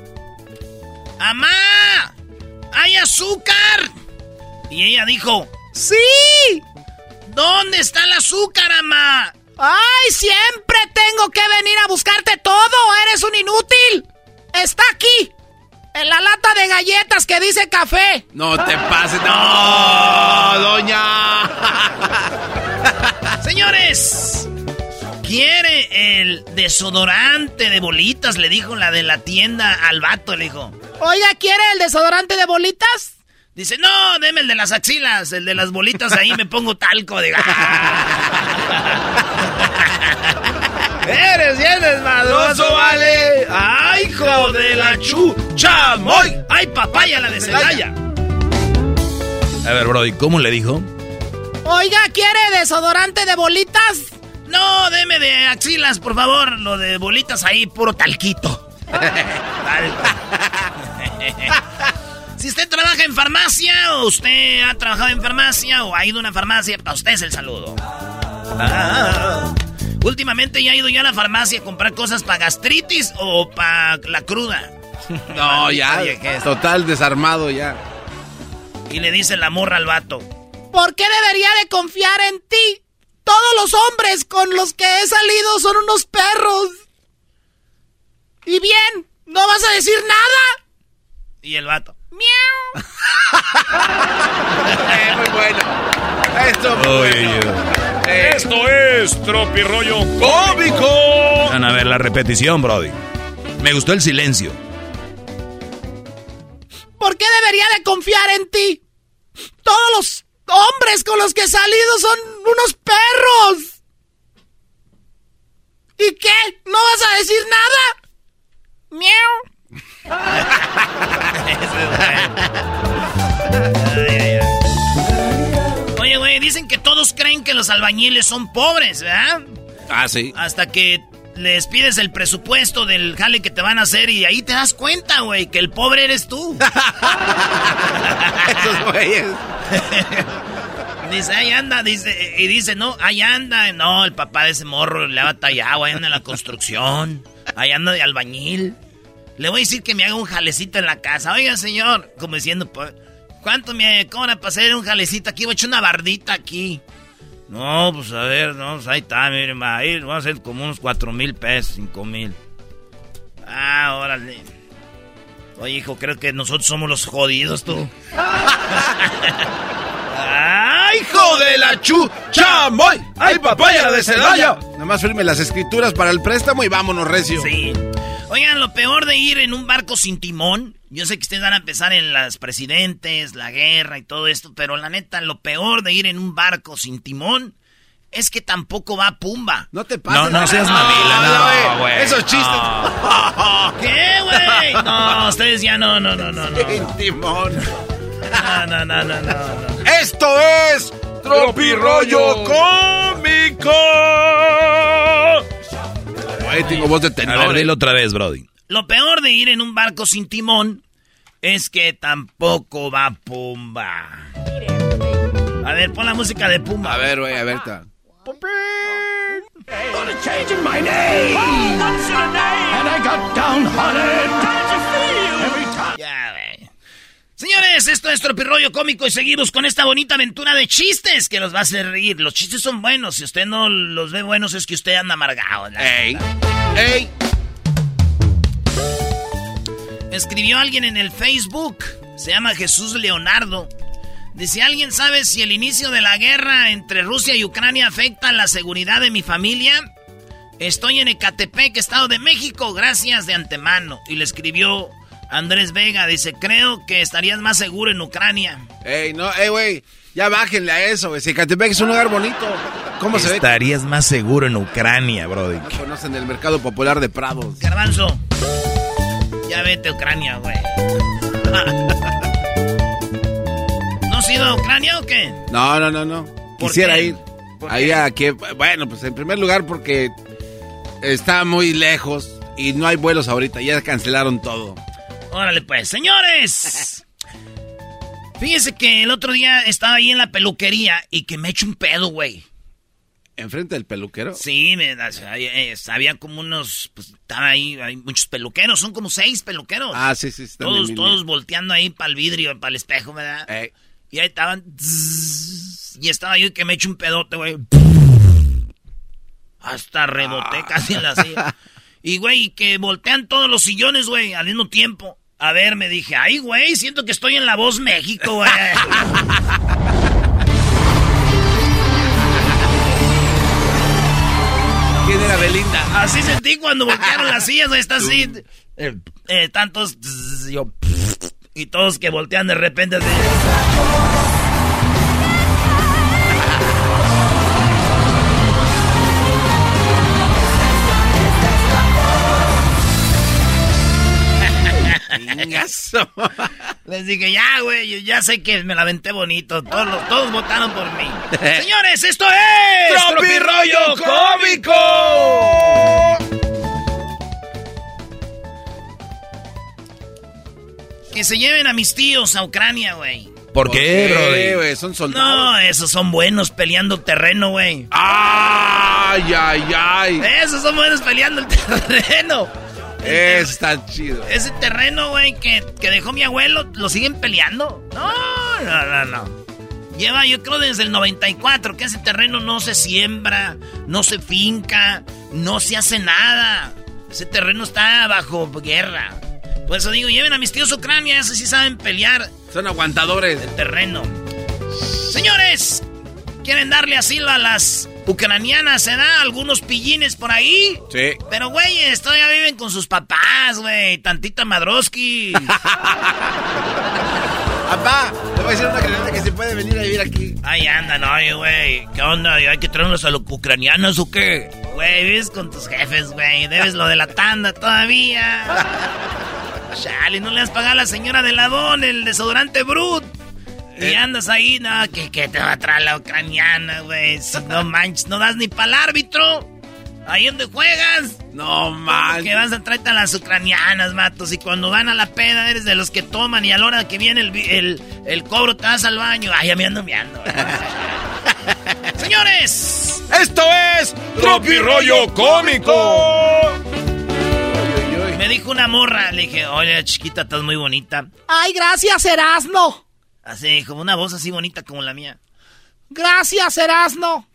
¡Amá! ¡Hay azúcar! Y ella dijo, ¡Sí! ¿Dónde está el azúcar, ama? ¡Ay, siempre tengo que venir a buscarte todo! ¡Eres un inútil! ¡Está aquí! En la lata de galletas que dice café. No te pases, no, doña. Señores, ¿quiere el desodorante de bolitas? Le dijo la de la tienda al vato, le dijo. Oiga, ¿quiere el desodorante de bolitas? Dice, no, deme el de las axilas, el de las bolitas, ahí me pongo talco de... Eres bien desmadroso, vale. Ay, hijo de la chucha, moy. Ay, papaya, la de Celaya. A ver, Brody, ¿cómo le dijo? Oiga, ¿quiere desodorante de bolitas? No, deme de axilas, por favor. Lo de bolitas ahí, puro talquito. Si usted trabaja en farmacia o usted ha trabajado en farmacia o ha ido a una farmacia, para usted es el saludo. Ah, últimamente ya he ido yo a la farmacia a comprar cosas para gastritis o para la cruda. No, ya, total desarmado ya. Y le dice la morra al vato. ¿Por qué debería de confiar en ti? Todos los hombres con los que he salido son unos perros. Y bien, ¿no vas a decir nada? Y el vato. ¡Miau! eh, muy bueno. Esto, eh. Esto es Tropirollo Cómico. Van a ver la repetición, Brody. Me gustó el silencio. ¿Por qué debería de confiar en ti? Todos los hombres con los que he salido son unos perros. ¿Y qué? ¿No vas a decir nada? ¡Miau! Oye, güey, dicen que todos creen que los albañiles son pobres, ¿verdad? Ah, sí. Hasta que les pides el presupuesto del jale que te van a hacer y ahí te das cuenta, güey, que el pobre eres tú. Esos güeyes. Dice, ahí anda, dice, y dice, no, ahí anda. No, el papá de ese morro le ha batallado, ahí anda en la construcción, ahí anda de albañil. Le voy a decir que me haga un jalecito en la casa. Oiga, señor, como diciendo, pues, ¿cuánto me cobra para hacer un jalecito aquí? Voy a echar una bardita aquí. No, pues a ver, no, pues ahí está, miren, va a ir, vamos a hacer como unos cuatro mil pesos, cinco mil. Ah, órale. Oye, hijo, creo que nosotros somos los jodidos, tú. ¡Ay, hijo de la chucha! ¡Ay, papaya de Celaya! Nada más firme las escrituras para el préstamo y vámonos, recio. Sí. Oigan, lo peor de ir en un barco sin timón, yo sé que ustedes van a empezar en las presidentes, la guerra y todo esto, pero la neta, lo peor de ir en un barco sin timón es que tampoco va Pumba. No te pases. No, no seas mamila, no, güey. Esos chistes. ¿Qué, güey? No, ustedes ya no, no, no, no. no. Sin timón. No, no, no, no, no. Esto es Tropirollo Cómico. Güey, tengo voz de A tenor. ver, dilo otra vez, Brody. Lo peor de ir en un barco sin timón es que tampoco va Pumba. A ver, pon la música de Pumba. A ver, güey, a ver. está. Ya, güey. Señores, esto es Tropirollo Cómico y seguimos con esta bonita aventura de chistes que los va a hacer reír. Los chistes son buenos. Si usted no los ve buenos es que usted anda amargado. Ey, ey. Escribió alguien en el Facebook. Se llama Jesús Leonardo. Dice, ¿alguien sabe si el inicio de la guerra entre Rusia y Ucrania afecta la seguridad de mi familia? Estoy en Ecatepec, Estado de México, gracias de antemano. Y le escribió Andrés Vega, dice, creo que estarías más seguro en Ucrania. Ey, no, ey, güey. Ya bájenle a eso, güey. Si Catepec es un lugar bonito. ¿Cómo se ve? Estarías más seguro en Ucrania, Brody. No conocen el mercado popular de Prados. Garbanzo, ya vete a Ucrania, güey. ¿No has ido a Ucrania o qué? No, no, no, no. ¿Por Quisiera qué? ir. ¿Por Ahí a que, bueno, pues en primer lugar porque está muy lejos y no hay vuelos ahorita. Ya cancelaron todo. Órale pues, señores. Fíjense que el otro día estaba ahí en la peluquería y que me echo un pedo, güey. ¿Enfrente del peluquero? Sí, me, había, eh, había como unos, pues estaba ahí, hay muchos peluqueros, son como seis peluqueros. Ah, sí, sí. están todos, todos volteando ahí para el vidrio, para el espejo, ¿verdad? Y ahí estaban. y estaba yo que me echo un pedote, güey. Hasta reboté Ah. casi en la silla. Y, güey, que voltean todos los sillones, güey, al mismo tiempo. A ver, me dije, ay, güey, siento que estoy en La Voz México, güey. ¿Quién era Belinda? Así sentí cuando voltearon las sillas, güey, está así. eh, eh, tantos. yo, y todos que voltean de repente así. Les dije, ya, güey, ya sé que me la aventé bonito. Todos, los- todos votaron por mí. Señores, esto es. ¡Tropirollo Cómico! Que se lleven a mis tíos a Ucrania, güey. ¿Por qué, güey? Son soldados. No, esos son buenos peleando terreno, güey. ¡Ay, ay, ay! Esos son buenos peleando el terreno. Está chido. Ese terreno, güey, que, que dejó mi abuelo, ¿lo siguen peleando? No, no, no, no. Lleva, yo creo, desde el 94, que ese terreno no se siembra, no se finca, no se hace nada. Ese terreno está bajo guerra. Por eso digo, lleven a mis tíos Ucrania, esos sí saben pelear Son aguantadores. el terreno. Señores, ¿quieren darle asilo a las ucranianas? ¿Se da algunos pillines por ahí? Sí. Pero, güey, todavía viven con sus papás, güey. Tantita Madroski. Papá, te voy a decir una granada que se puede venir a vivir aquí. Ahí andan, oye, güey. ¿Qué onda? ¿Hay que traernos a los ucranianos o qué? Güey, vives con tus jefes, güey. Debes lo de la tanda todavía. Chale, no le has pagado a la señora de ladón el desodorante Brut. Y andas ahí, no, que, que te va a traer la ucraniana, güey. Si no manches, no das ni para el árbitro. Ahí donde juegas. No manches. Que vas a traerte a las ucranianas, matos. Y cuando van a la peda, eres de los que toman. Y a la hora que viene el, el, el cobro, te vas al baño. Ay, ya me ando meando. Señores, esto es Tropi Rollo Cómico. Me dijo una morra, le dije, oye, chiquita, estás muy bonita. Ay, gracias, Erasno. Así, como una voz así bonita como la mía. Gracias, Erasno.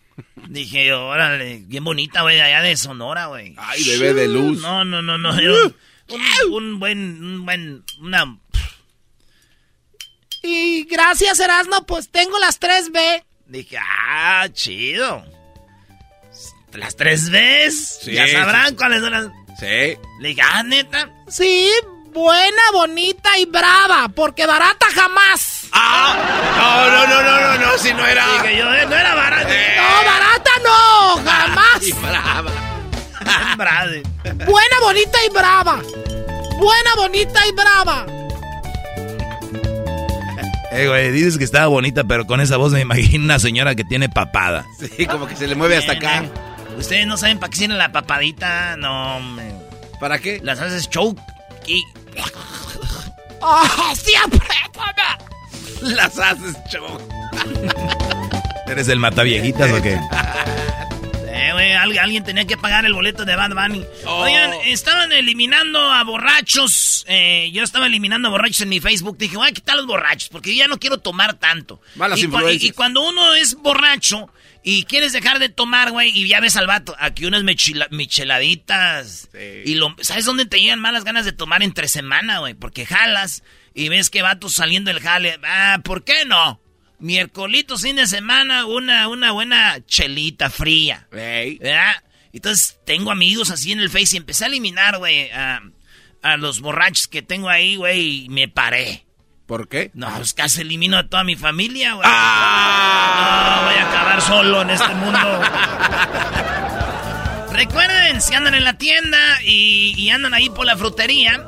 Dije, órale, bien bonita, güey, allá de Sonora, güey. Ay, bebé de luz. No, no, no, no. Un, un, buen, un buen, una... Y gracias, Erasno, pues tengo las 3B. Dije, ah, chido. ¿Las tres Bs? ya sabrán cuáles son las... Sí. Le dije, ah, neta. Sí, buena, bonita y brava, porque barata jamás. Ah, no, no, no, no, no, no, si no era. Yo, eh, no era barata. No, barata no, jamás. Y brava. brava. Buena, bonita y brava. Buena, bonita y brava. Eh, güey, dices que estaba bonita, pero con esa voz me imagino una señora que tiene papada. Sí, como que se le mueve hasta acá. Ustedes no saben para qué tiene la papadita, no. Me... ¿Para qué? Las haces choke y. ¡Oh, siempre! Las haces choke. ¿Eres el mataviejitas o qué? Eh, güey, alguien tenía que pagar el boleto de Bad Bunny. Oh. Oigan, estaban eliminando a borrachos. Eh, yo estaba eliminando a borrachos en mi Facebook. Dije, voy a quitar a los borrachos porque yo ya no quiero tomar tanto. Malas y, influencias. y, y cuando uno es borracho y quieres dejar de tomar, güey, y ya ves al vato, aquí unas michela- micheladitas. Y lo, ¿sabes dónde te llegan malas ganas de tomar entre semana, güey? Porque jalas y ves que vatos saliendo del jale. Ah, ¿por qué no? Miércolito, fin de semana, una, una buena chelita fría. ¿Verdad? Entonces tengo amigos así en el Face y empecé a eliminar, güey, a, a los borrachos que tengo ahí, güey, y me paré. ¿Por qué? No, pues casi elimino a toda mi familia, güey. No, voy a acabar solo en este mundo. recuerden, si andan en la tienda y, y andan ahí por la frutería,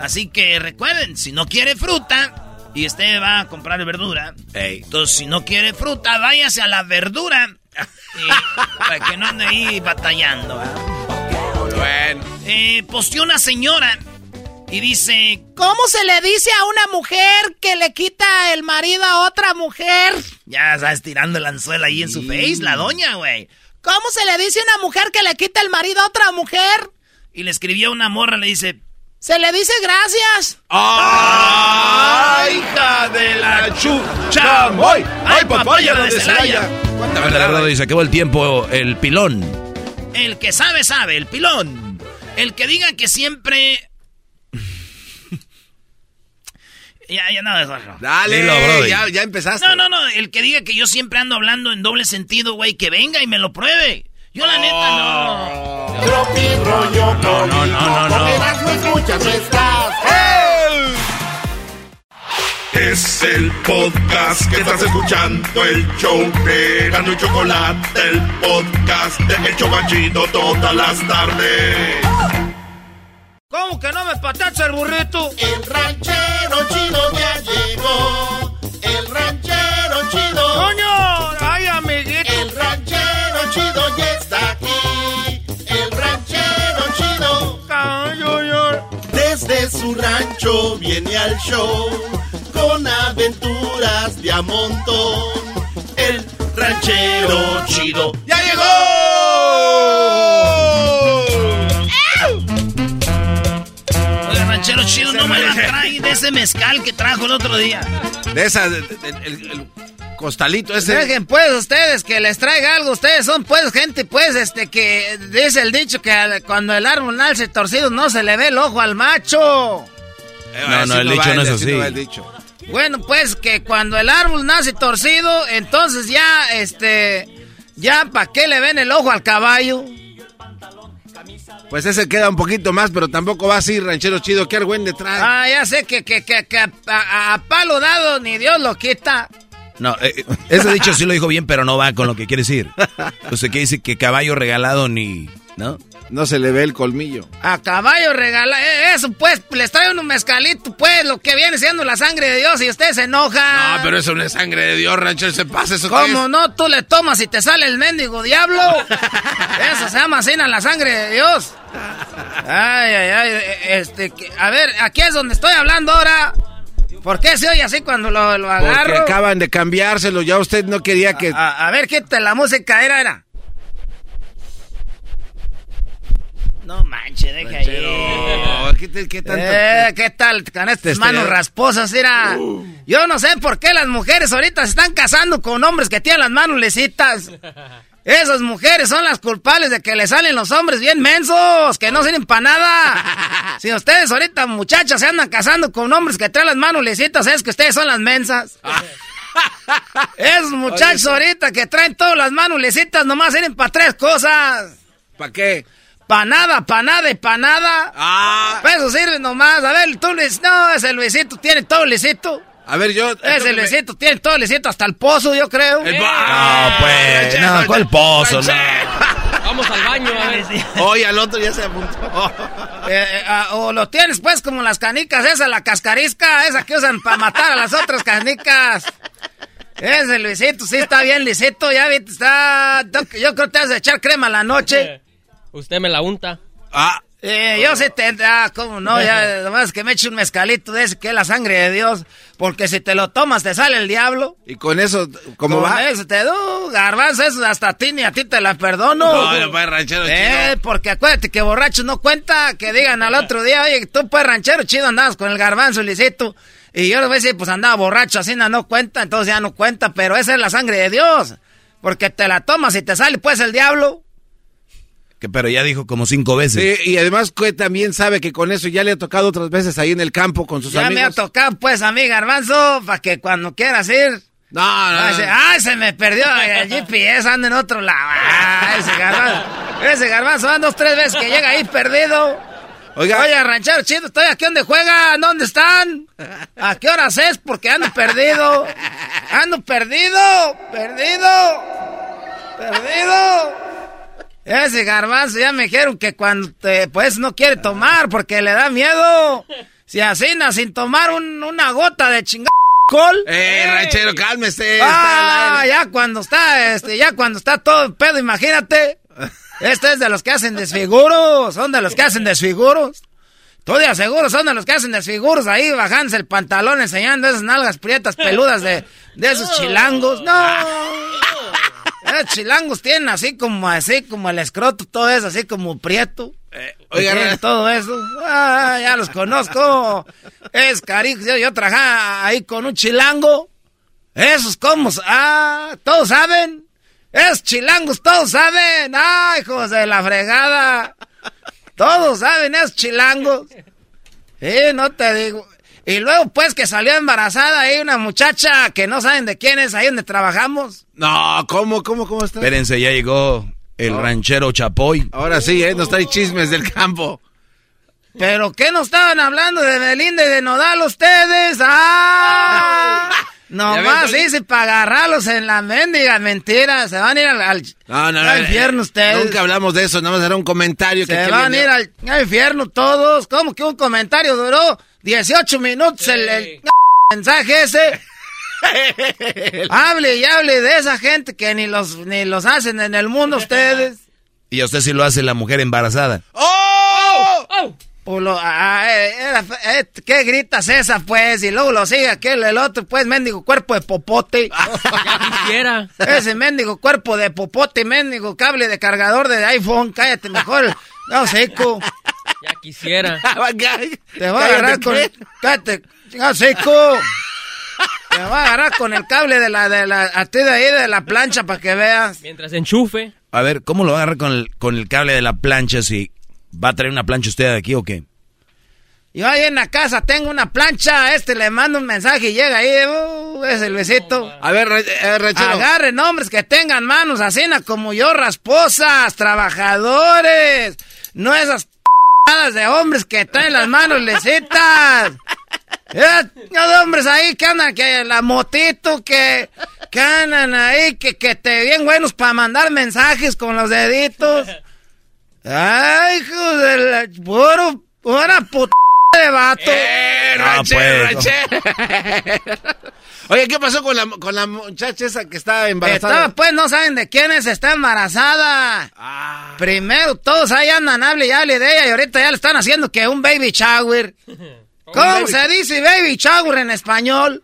así que recuerden, si no quiere fruta y usted va a comprar verdura, entonces si no quiere fruta, váyase a la verdura y- para que no ande ahí batallando. ¿verdad? Bueno. Eh, posteó una señora y dice, ¿Cómo se le dice a una mujer que le quita el marido a otra mujer? ya sabes, tirando el anzuelo ahí en su face, la doña, güey. ¿Cómo se le dice a una mujer que le quita el marido a otra mujer? Y le escribió una morra, le dice, Se le dice gracias. ¡Ay, hija de la chuchamoy! ¡Ay, papaya de Celaya! La verdad, se acabó el tiempo, el pilón. el que sabe, sabe, el pilón. El que diga que siempre... ya, ya nada, Jorge. Dale, Dilo, ya, ya empezaste. No, no, no, el que diga que yo siempre ando hablando en doble sentido, güey, que venga y me lo pruebe. Yo la neta no. Tropi rollo No, no, no, no, no. Escuchas, no estás. Es el podcast que estás escuchando, el show de Erasmo y Chocolate, el podcast de El Chobachito todas las tardes. ¿Cómo que no me patacha el burrito? El ranchero chido ya llegó. El ranchero chido. ¡Coño! ¡Ay, amiguito! El ranchero chido ya está aquí. El ranchero chido. Ay. Desde su rancho viene al show con aventuras de a montón. El ranchero chido ¡Ya llegó! Oiga, ranchero chido, no me la trae de ese mezcal que trajo el otro día. De esa, de- de- el, el costalito ese. Dejen pues ustedes que les traiga algo. Ustedes son pues gente pues este que dice el dicho que cuando el árbol nace torcido no se le ve el ojo al macho. Eh, No, no, el dicho no es así el dicho. Bueno, pues que cuando el árbol nace torcido, entonces ya, este, ya para qué le ven el ojo al caballo. Pues ese queda un poquito más, pero tampoco va así, ranchero chido. ¿Qué argüende trae? Ah, ya sé que, que, que, que a, a- a palo dado ni Dios lo quita. No, eh, eh, ese dicho sí lo dijo bien, pero no va con lo que quiere decir. O sea, que dice que caballo regalado ni... ¿No? No se le ve el colmillo. A caballo regala, eh, eso pues, les trae un mezcalito, pues, lo que viene siendo la sangre de Dios y usted se enoja. No, pero eso no es sangre de Dios, ranchero. Se pasa eso. ¿Cómo es? no? Tú le tomas y te sale el mendigo diablo. Eso se llama así en la sangre de Dios. Ay, ay, ay. Este, que- a ver, aquí es donde estoy hablando ahora. ¿Por qué se oye así cuando lo, lo Porque agarro? acaban de cambiárselo, ya usted no quería que... A, a ver, quita la música, era, era. No manche, deja ahí. ¿qué, te- qué tanto- Eh, ¿Qué tal con estas Te manos estaría- rasposas? Mira, yo no sé por qué las mujeres ahorita se están casando con hombres que tienen las manos lisitas. Esas mujeres son las culpables de que le salen los hombres bien mensos, que no sirven para nada. Si ustedes ahorita, muchachas, se andan casando con hombres que traen las manos lisitas, es que ustedes son las mensas. Esos muchachos ahorita que traen todas las manos lisitas nomás sirven para tres cosas. ¿Para qué? Pa' nada, pa' nada y pa' nada. Ah. Pa' eso sirve nomás. A ver, tú, Luis, no, ese Luisito tiene todo lisito. A ver, yo... Ese Luisito tiene todo lisito, hasta el pozo, yo creo. No, pues, no, ¿cuál pozo? No. Vamos al baño, a ver. Oye, al otro ya se apuntó. Eh, eh, ah, o lo tienes, pues, como las canicas, esa, la cascarisca, esa que usan para matar a las otras canicas. Ese Luisito, sí está bien lisito, ya viste, está... Yo creo que te vas a echar crema a la noche. Usted me la unta. Ah. Eh, yo sí te... Ah, cómo no, ya, nomás que me eche un mezcalito de ese que es la sangre de Dios. Porque si te lo tomas te sale el diablo. Y con eso, ¿cómo Con va? eso te do, garbanzo, eso hasta a ti ni a ti te la perdono. No, no, pues, ranchero Eh, chido. porque acuérdate que borracho no cuenta, que digan al otro día, oye, tú pues ranchero chido andabas con el garbanzo lisito. Y yo les voy a decir, pues andaba borracho, así no, no cuenta, entonces ya no cuenta, pero esa es la sangre de Dios. Porque te la tomas y te sale pues el diablo. Que, pero ya dijo como cinco veces. Sí, y además que también sabe que con eso ya le ha tocado otras veces ahí en el campo con sus ya me ha amigos. tocado pues a mí garbanzo, para que cuando quieras ir... No, no, Ay, no. se, ay, se me perdió el GPS, anda en otro lado. Ah, ese garbanzo, ese garbanzo van dos, tres veces que llega ahí perdido. Oiga. Oye, ranchero chido, estoy aquí donde juegan, ¿dónde están? ¿A qué horas es? Porque ando perdido. Ando perdido, perdido, perdido. Ese garbanzo ya me dijeron que cuando te, pues no quiere tomar porque le da miedo. Si así, na, sin tomar un- una gota de chingada alcohol. Eh, ranchero, cálmese. Ah, ya cuando está, este, ya cuando está todo el pedo, imagínate. Este es de los que hacen desfiguros, son de los que hacen desfiguros. Tú de aseguro, son de los que hacen desfiguros ahí, bajándose el pantalón, enseñando esas nalgas prietas peludas de, de esos chilangos. No. Esos chilangos tienen así como, así como el escroto, todo eso, así como prieto. oiga, Tienen Ra- todo eso. Ah, ya los conozco. Es carijo, yo, yo trabajaba ahí con un chilango. Esos como, ah, todos saben. Esos chilangos, todos saben. Ay, hijos de la fregada. Todos saben esos chilangos. Sí, no te digo. Y luego, pues, que salió embarazada ahí una muchacha que no saben de quién es ahí donde trabajamos. No, ¿cómo, cómo, cómo está? Espérense, ya llegó el ranchero Chapoy. Ahora sí, ¿eh? Nos trae chismes del campo. ¿Pero qué no estaban hablando de Belinda y de Nodal ustedes? ¡Ah! Nomás dice para agarrarlos en la mendiga mentira. Se van a ir al, al- No, no, no. al infierno ustedes. Nunca hablamos de eso, nada más era un comentario que Se van a ir al, al infierno todos. ¿Cómo que un comentario duró 18 minutos el, el mensaje ese? hable y hable de esa gente que ni los, ni los hacen en el mundo ustedes. Y a usted sí lo hace la mujer embarazada. ¡Oh! Pues lo- ah, eh, era- eh, ¿Qué gritas esa, pues? Y luego lo sigue aquel, el otro, pues, mendigo cuerpo de popote. quisiera. Ese mendigo cuerpo de popote, mendigo cable de cargador de iPhone. Cállate mejor. No, seco. Ya quisiera. Te voy a agarrar con... Cállate, chingado seco. Te voy a agarrar con el cable de la, de la, a ti de ahí de la plancha para que veas. Mientras enchufe. A ver, ¿cómo lo va a agarrar con el, con el cable de la plancha si va a traer una plancha usted de aquí o qué? Yo ahí en la casa tengo una plancha, a este le mando un mensaje y llega ahí, uh, es el besito. A ver, re- eh, ranchero. Agarren hombres que tengan manos así como yo, rasposas, trabajadores. No esas p***adas de hombres que traen las manos. Ya, ya de hombres ahí que andan, que la motito, que, que andan ahí, que, que te bien buenos para mandar mensajes con los deditos. Ay, hijo de la... Puro, pura puta de vato. Eh, Ah, ranchero, pues. ranchero. Oye, ¿qué pasó con la, con la muchacha esa que está embarazada? Estaba, pues no saben de quién es, está embarazada. Primero, todos ahí andan, hable y hable de ella, y ahorita ya le están haciendo que un baby shower. ¿Cómo se dice baby shower en español?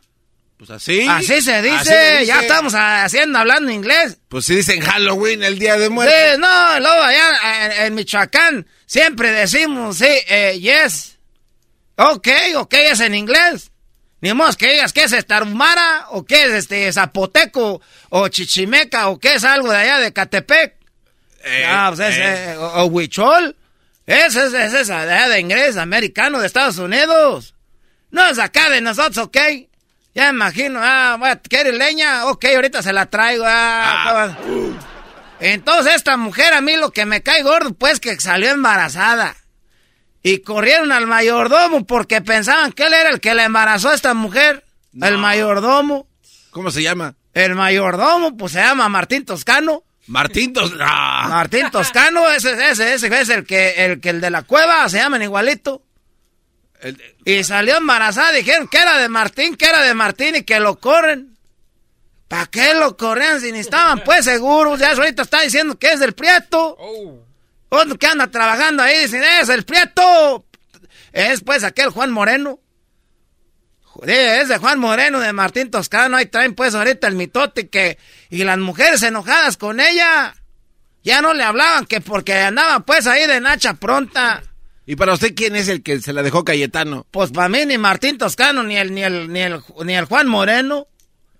Pues así. Así se dice. Así se dice. Ya estamos haciendo, hablando inglés. Pues si dicen Halloween, el día de muerte. Sí, no, luego allá en, en Michoacán siempre decimos, sí, eh, yes. Ok, ok, es en inglés. Ni modo que digas que es tarumara o que es este zapoteco o chichimeca o que es algo de allá de Catepec. ah, pues es, eh. eh, o, o huichol. Ese es, es, esa de allá de inglés, americano de Estados Unidos. No es acá de nosotros, ok. Ya me imagino, ah, voy a- ¿quiere leña? Ok, ahorita se la traigo. Ah, Entonces esta mujer a mí lo que me cae gordo, pues que salió embarazada. Y corrieron al mayordomo porque pensaban que él era el que la embarazó a esta mujer. El mayordomo. ¿Cómo se llama? El mayordomo, pues se llama Martín Toscano. Martín Tos... Ah. Martín Toscano, ese, ese, ese es el que, el que el de la cueva, se llaman igualito. Y salió embarazada, dijeron que era de Martín, que era de Martín y que lo corren. ¿Para qué lo corren si ni estaban pues seguros? Ya ahorita está diciendo que es del Prieto. Otro que anda trabajando ahí dicen, es el Prieto. Es pues aquel Juan Moreno. Joder, es de Juan Moreno, de Martín Toscano. Ahí traen pues ahorita el mitote que... Y las mujeres enojadas con ella. Ya no le hablaban que porque andaba pues ahí de Nacha pronta. ¿Y para usted quién es el que se la dejó Cayetano? Pues para mí ni Martín Toscano ni el ni el ni el ni el Juan Moreno.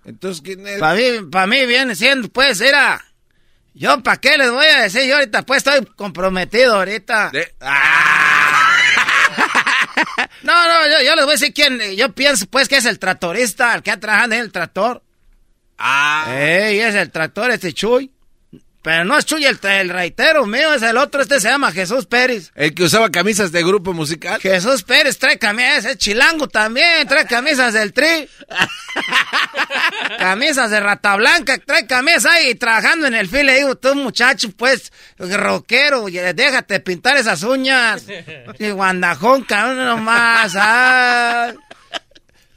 Entonces quién es? Para mí para mí viene siendo pues era yo para qué les voy a decir yo ahorita pues estoy comprometido ahorita. No, no, yo, yo les voy a decir quién yo pienso pues que es el tractorista, el que ha trabajado en el tractor. Ah. Ey, es el tractor este Chuy. Pero no es Chuy el, el reitero mío, es el otro, este se llama Jesús Pérez. El que usaba camisas de grupo musical. Jesús Pérez trae camisas, es chilango también, trae camisas del tri. camisas de rata blanca, trae camisas ahí trabajando en el fil. Le digo, tú muchacho, pues, rockero, déjate pintar esas uñas. Y guandajón, cabrón, nomás. ah.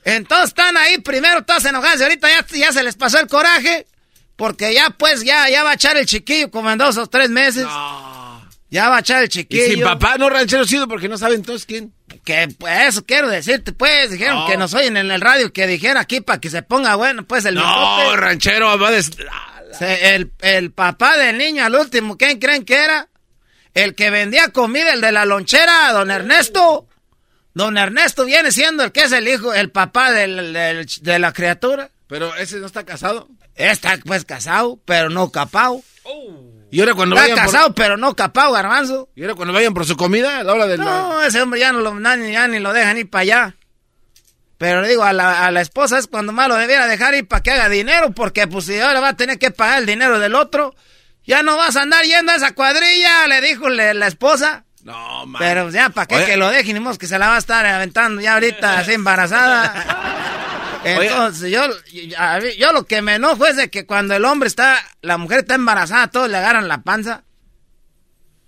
Entonces están ahí, primero todos enojados, y ahorita ya, ya se les pasó el coraje. Porque ya, pues, ya, ya va a echar el chiquillo como en dos o tres meses. Ya va a echar el Y chiquillo. sin papá no ranchero chido porque no saben entonces quién. Que pues eso quiero decirte, pues, dijeron No. que nos oyen en el radio que dijera aquí para que se ponga bueno, pues el No, mitote. ranchero va de... Se- el, el papá del niño al último, ¿quién creen que era? El que vendía comida, el de la lonchera, don Ernesto. Don Ernesto viene siendo el que es el hijo, el papá del- del- de la criatura. Pero ese no está casado. Está pues casado, pero no capao. Y ahora cuando Está vayan por- casado, pero no capao, garbanzo. Y ahora cuando vayan por su comida, a la hora del... No, ese hombre ya no lo, ya ni lo dejan ir para allá. Pero digo, a la, a la esposa es cuando más lo debiera dejar ir para que haga dinero, porque pues si ahora va a tener que pagar el dinero del otro, ya no vas a andar yendo a esa cuadrilla, le dijo le- la esposa. No, man. Pero ya, ¿para qué Oye. que lo dejen? Ni que se la va a estar aventando ya ahorita así embarazada. Entonces, yo, yo, lo que me enojo es de que cuando el hombre está, la mujer está embarazada, todos le agarran la panza.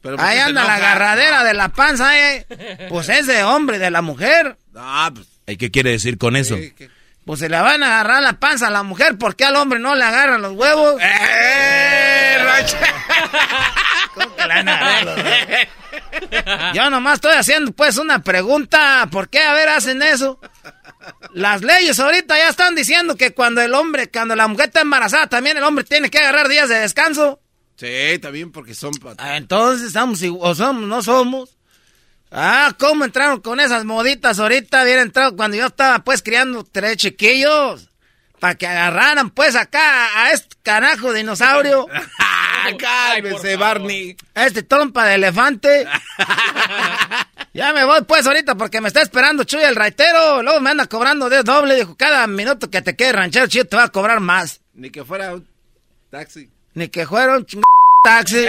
Pero ¿por Ahí anda la agarradera de la panza, eh. Pues es de hombre, de la mujer. Ah, pues... ¿Y qué quiere decir con eso? Pues se le van a agarrar la panza a la mujer, ¿por qué al hombre no le agarran los huevos? ¡Eh, ¿Cómo que le van a agarrar los huevos? Yo nomás estoy haciendo pues una pregunta, ¿por qué a ver hacen eso? Las leyes ahorita ya están diciendo que cuando el hombre, cuando la mujer está embarazada, también el hombre tiene que agarrar días de descanso. Sí, también porque son... Ah, Entonces, ¿estamos igu- o somos, no somos? Ah, ¿cómo entraron con esas moditas ahorita? Habían entrado cuando yo estaba pues criando tres chiquillos. Para que agarraran pues acá a este carajo dinosaurio. Cálmese, Barney. Este trompa de elefante. ya me voy pues ahorita porque me está esperando Chuy el raitero. Luego me anda cobrando de doble. Dijo, cada minuto que te quede ranchero chido te va a cobrar más. Ni que fuera un taxi. Ni que fuera un ching... taxi.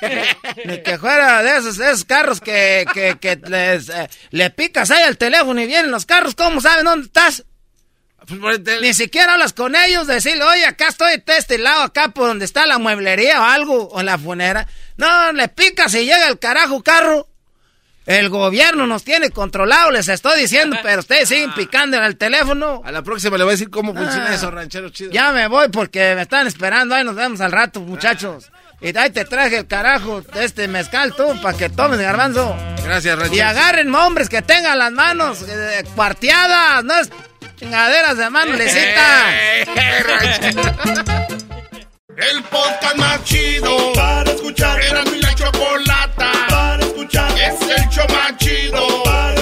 Ni que fuera de esos, de esos carros que, que, que les, eh, le picas ahí al teléfono y vienen los carros. ¿Cómo saben dónde estás? Ni siquiera hablas con ellos, decirle, oye, acá estoy de este lado, acá por donde está la mueblería o algo, o la funera. No, le picas y llega el carajo carro. El gobierno nos tiene controlado, les estoy diciendo, pero ustedes siguen picando en el teléfono. A la próxima le voy a decir cómo funciona Ah. eso, ranchero chido. Ya me voy porque me están esperando. Ahí nos vemos al rato, muchachos. Y ahí te traje el carajo de este mezcal tú para que tomes garbanzo. Gracias, Ranchero. Y agarren hombres que tengan las manos eh, cuarteadas, no es Chingaderas de mano, lecita. El podcast más chido para escuchar. Era mi la chocolata para escuchar. Es el show más chido para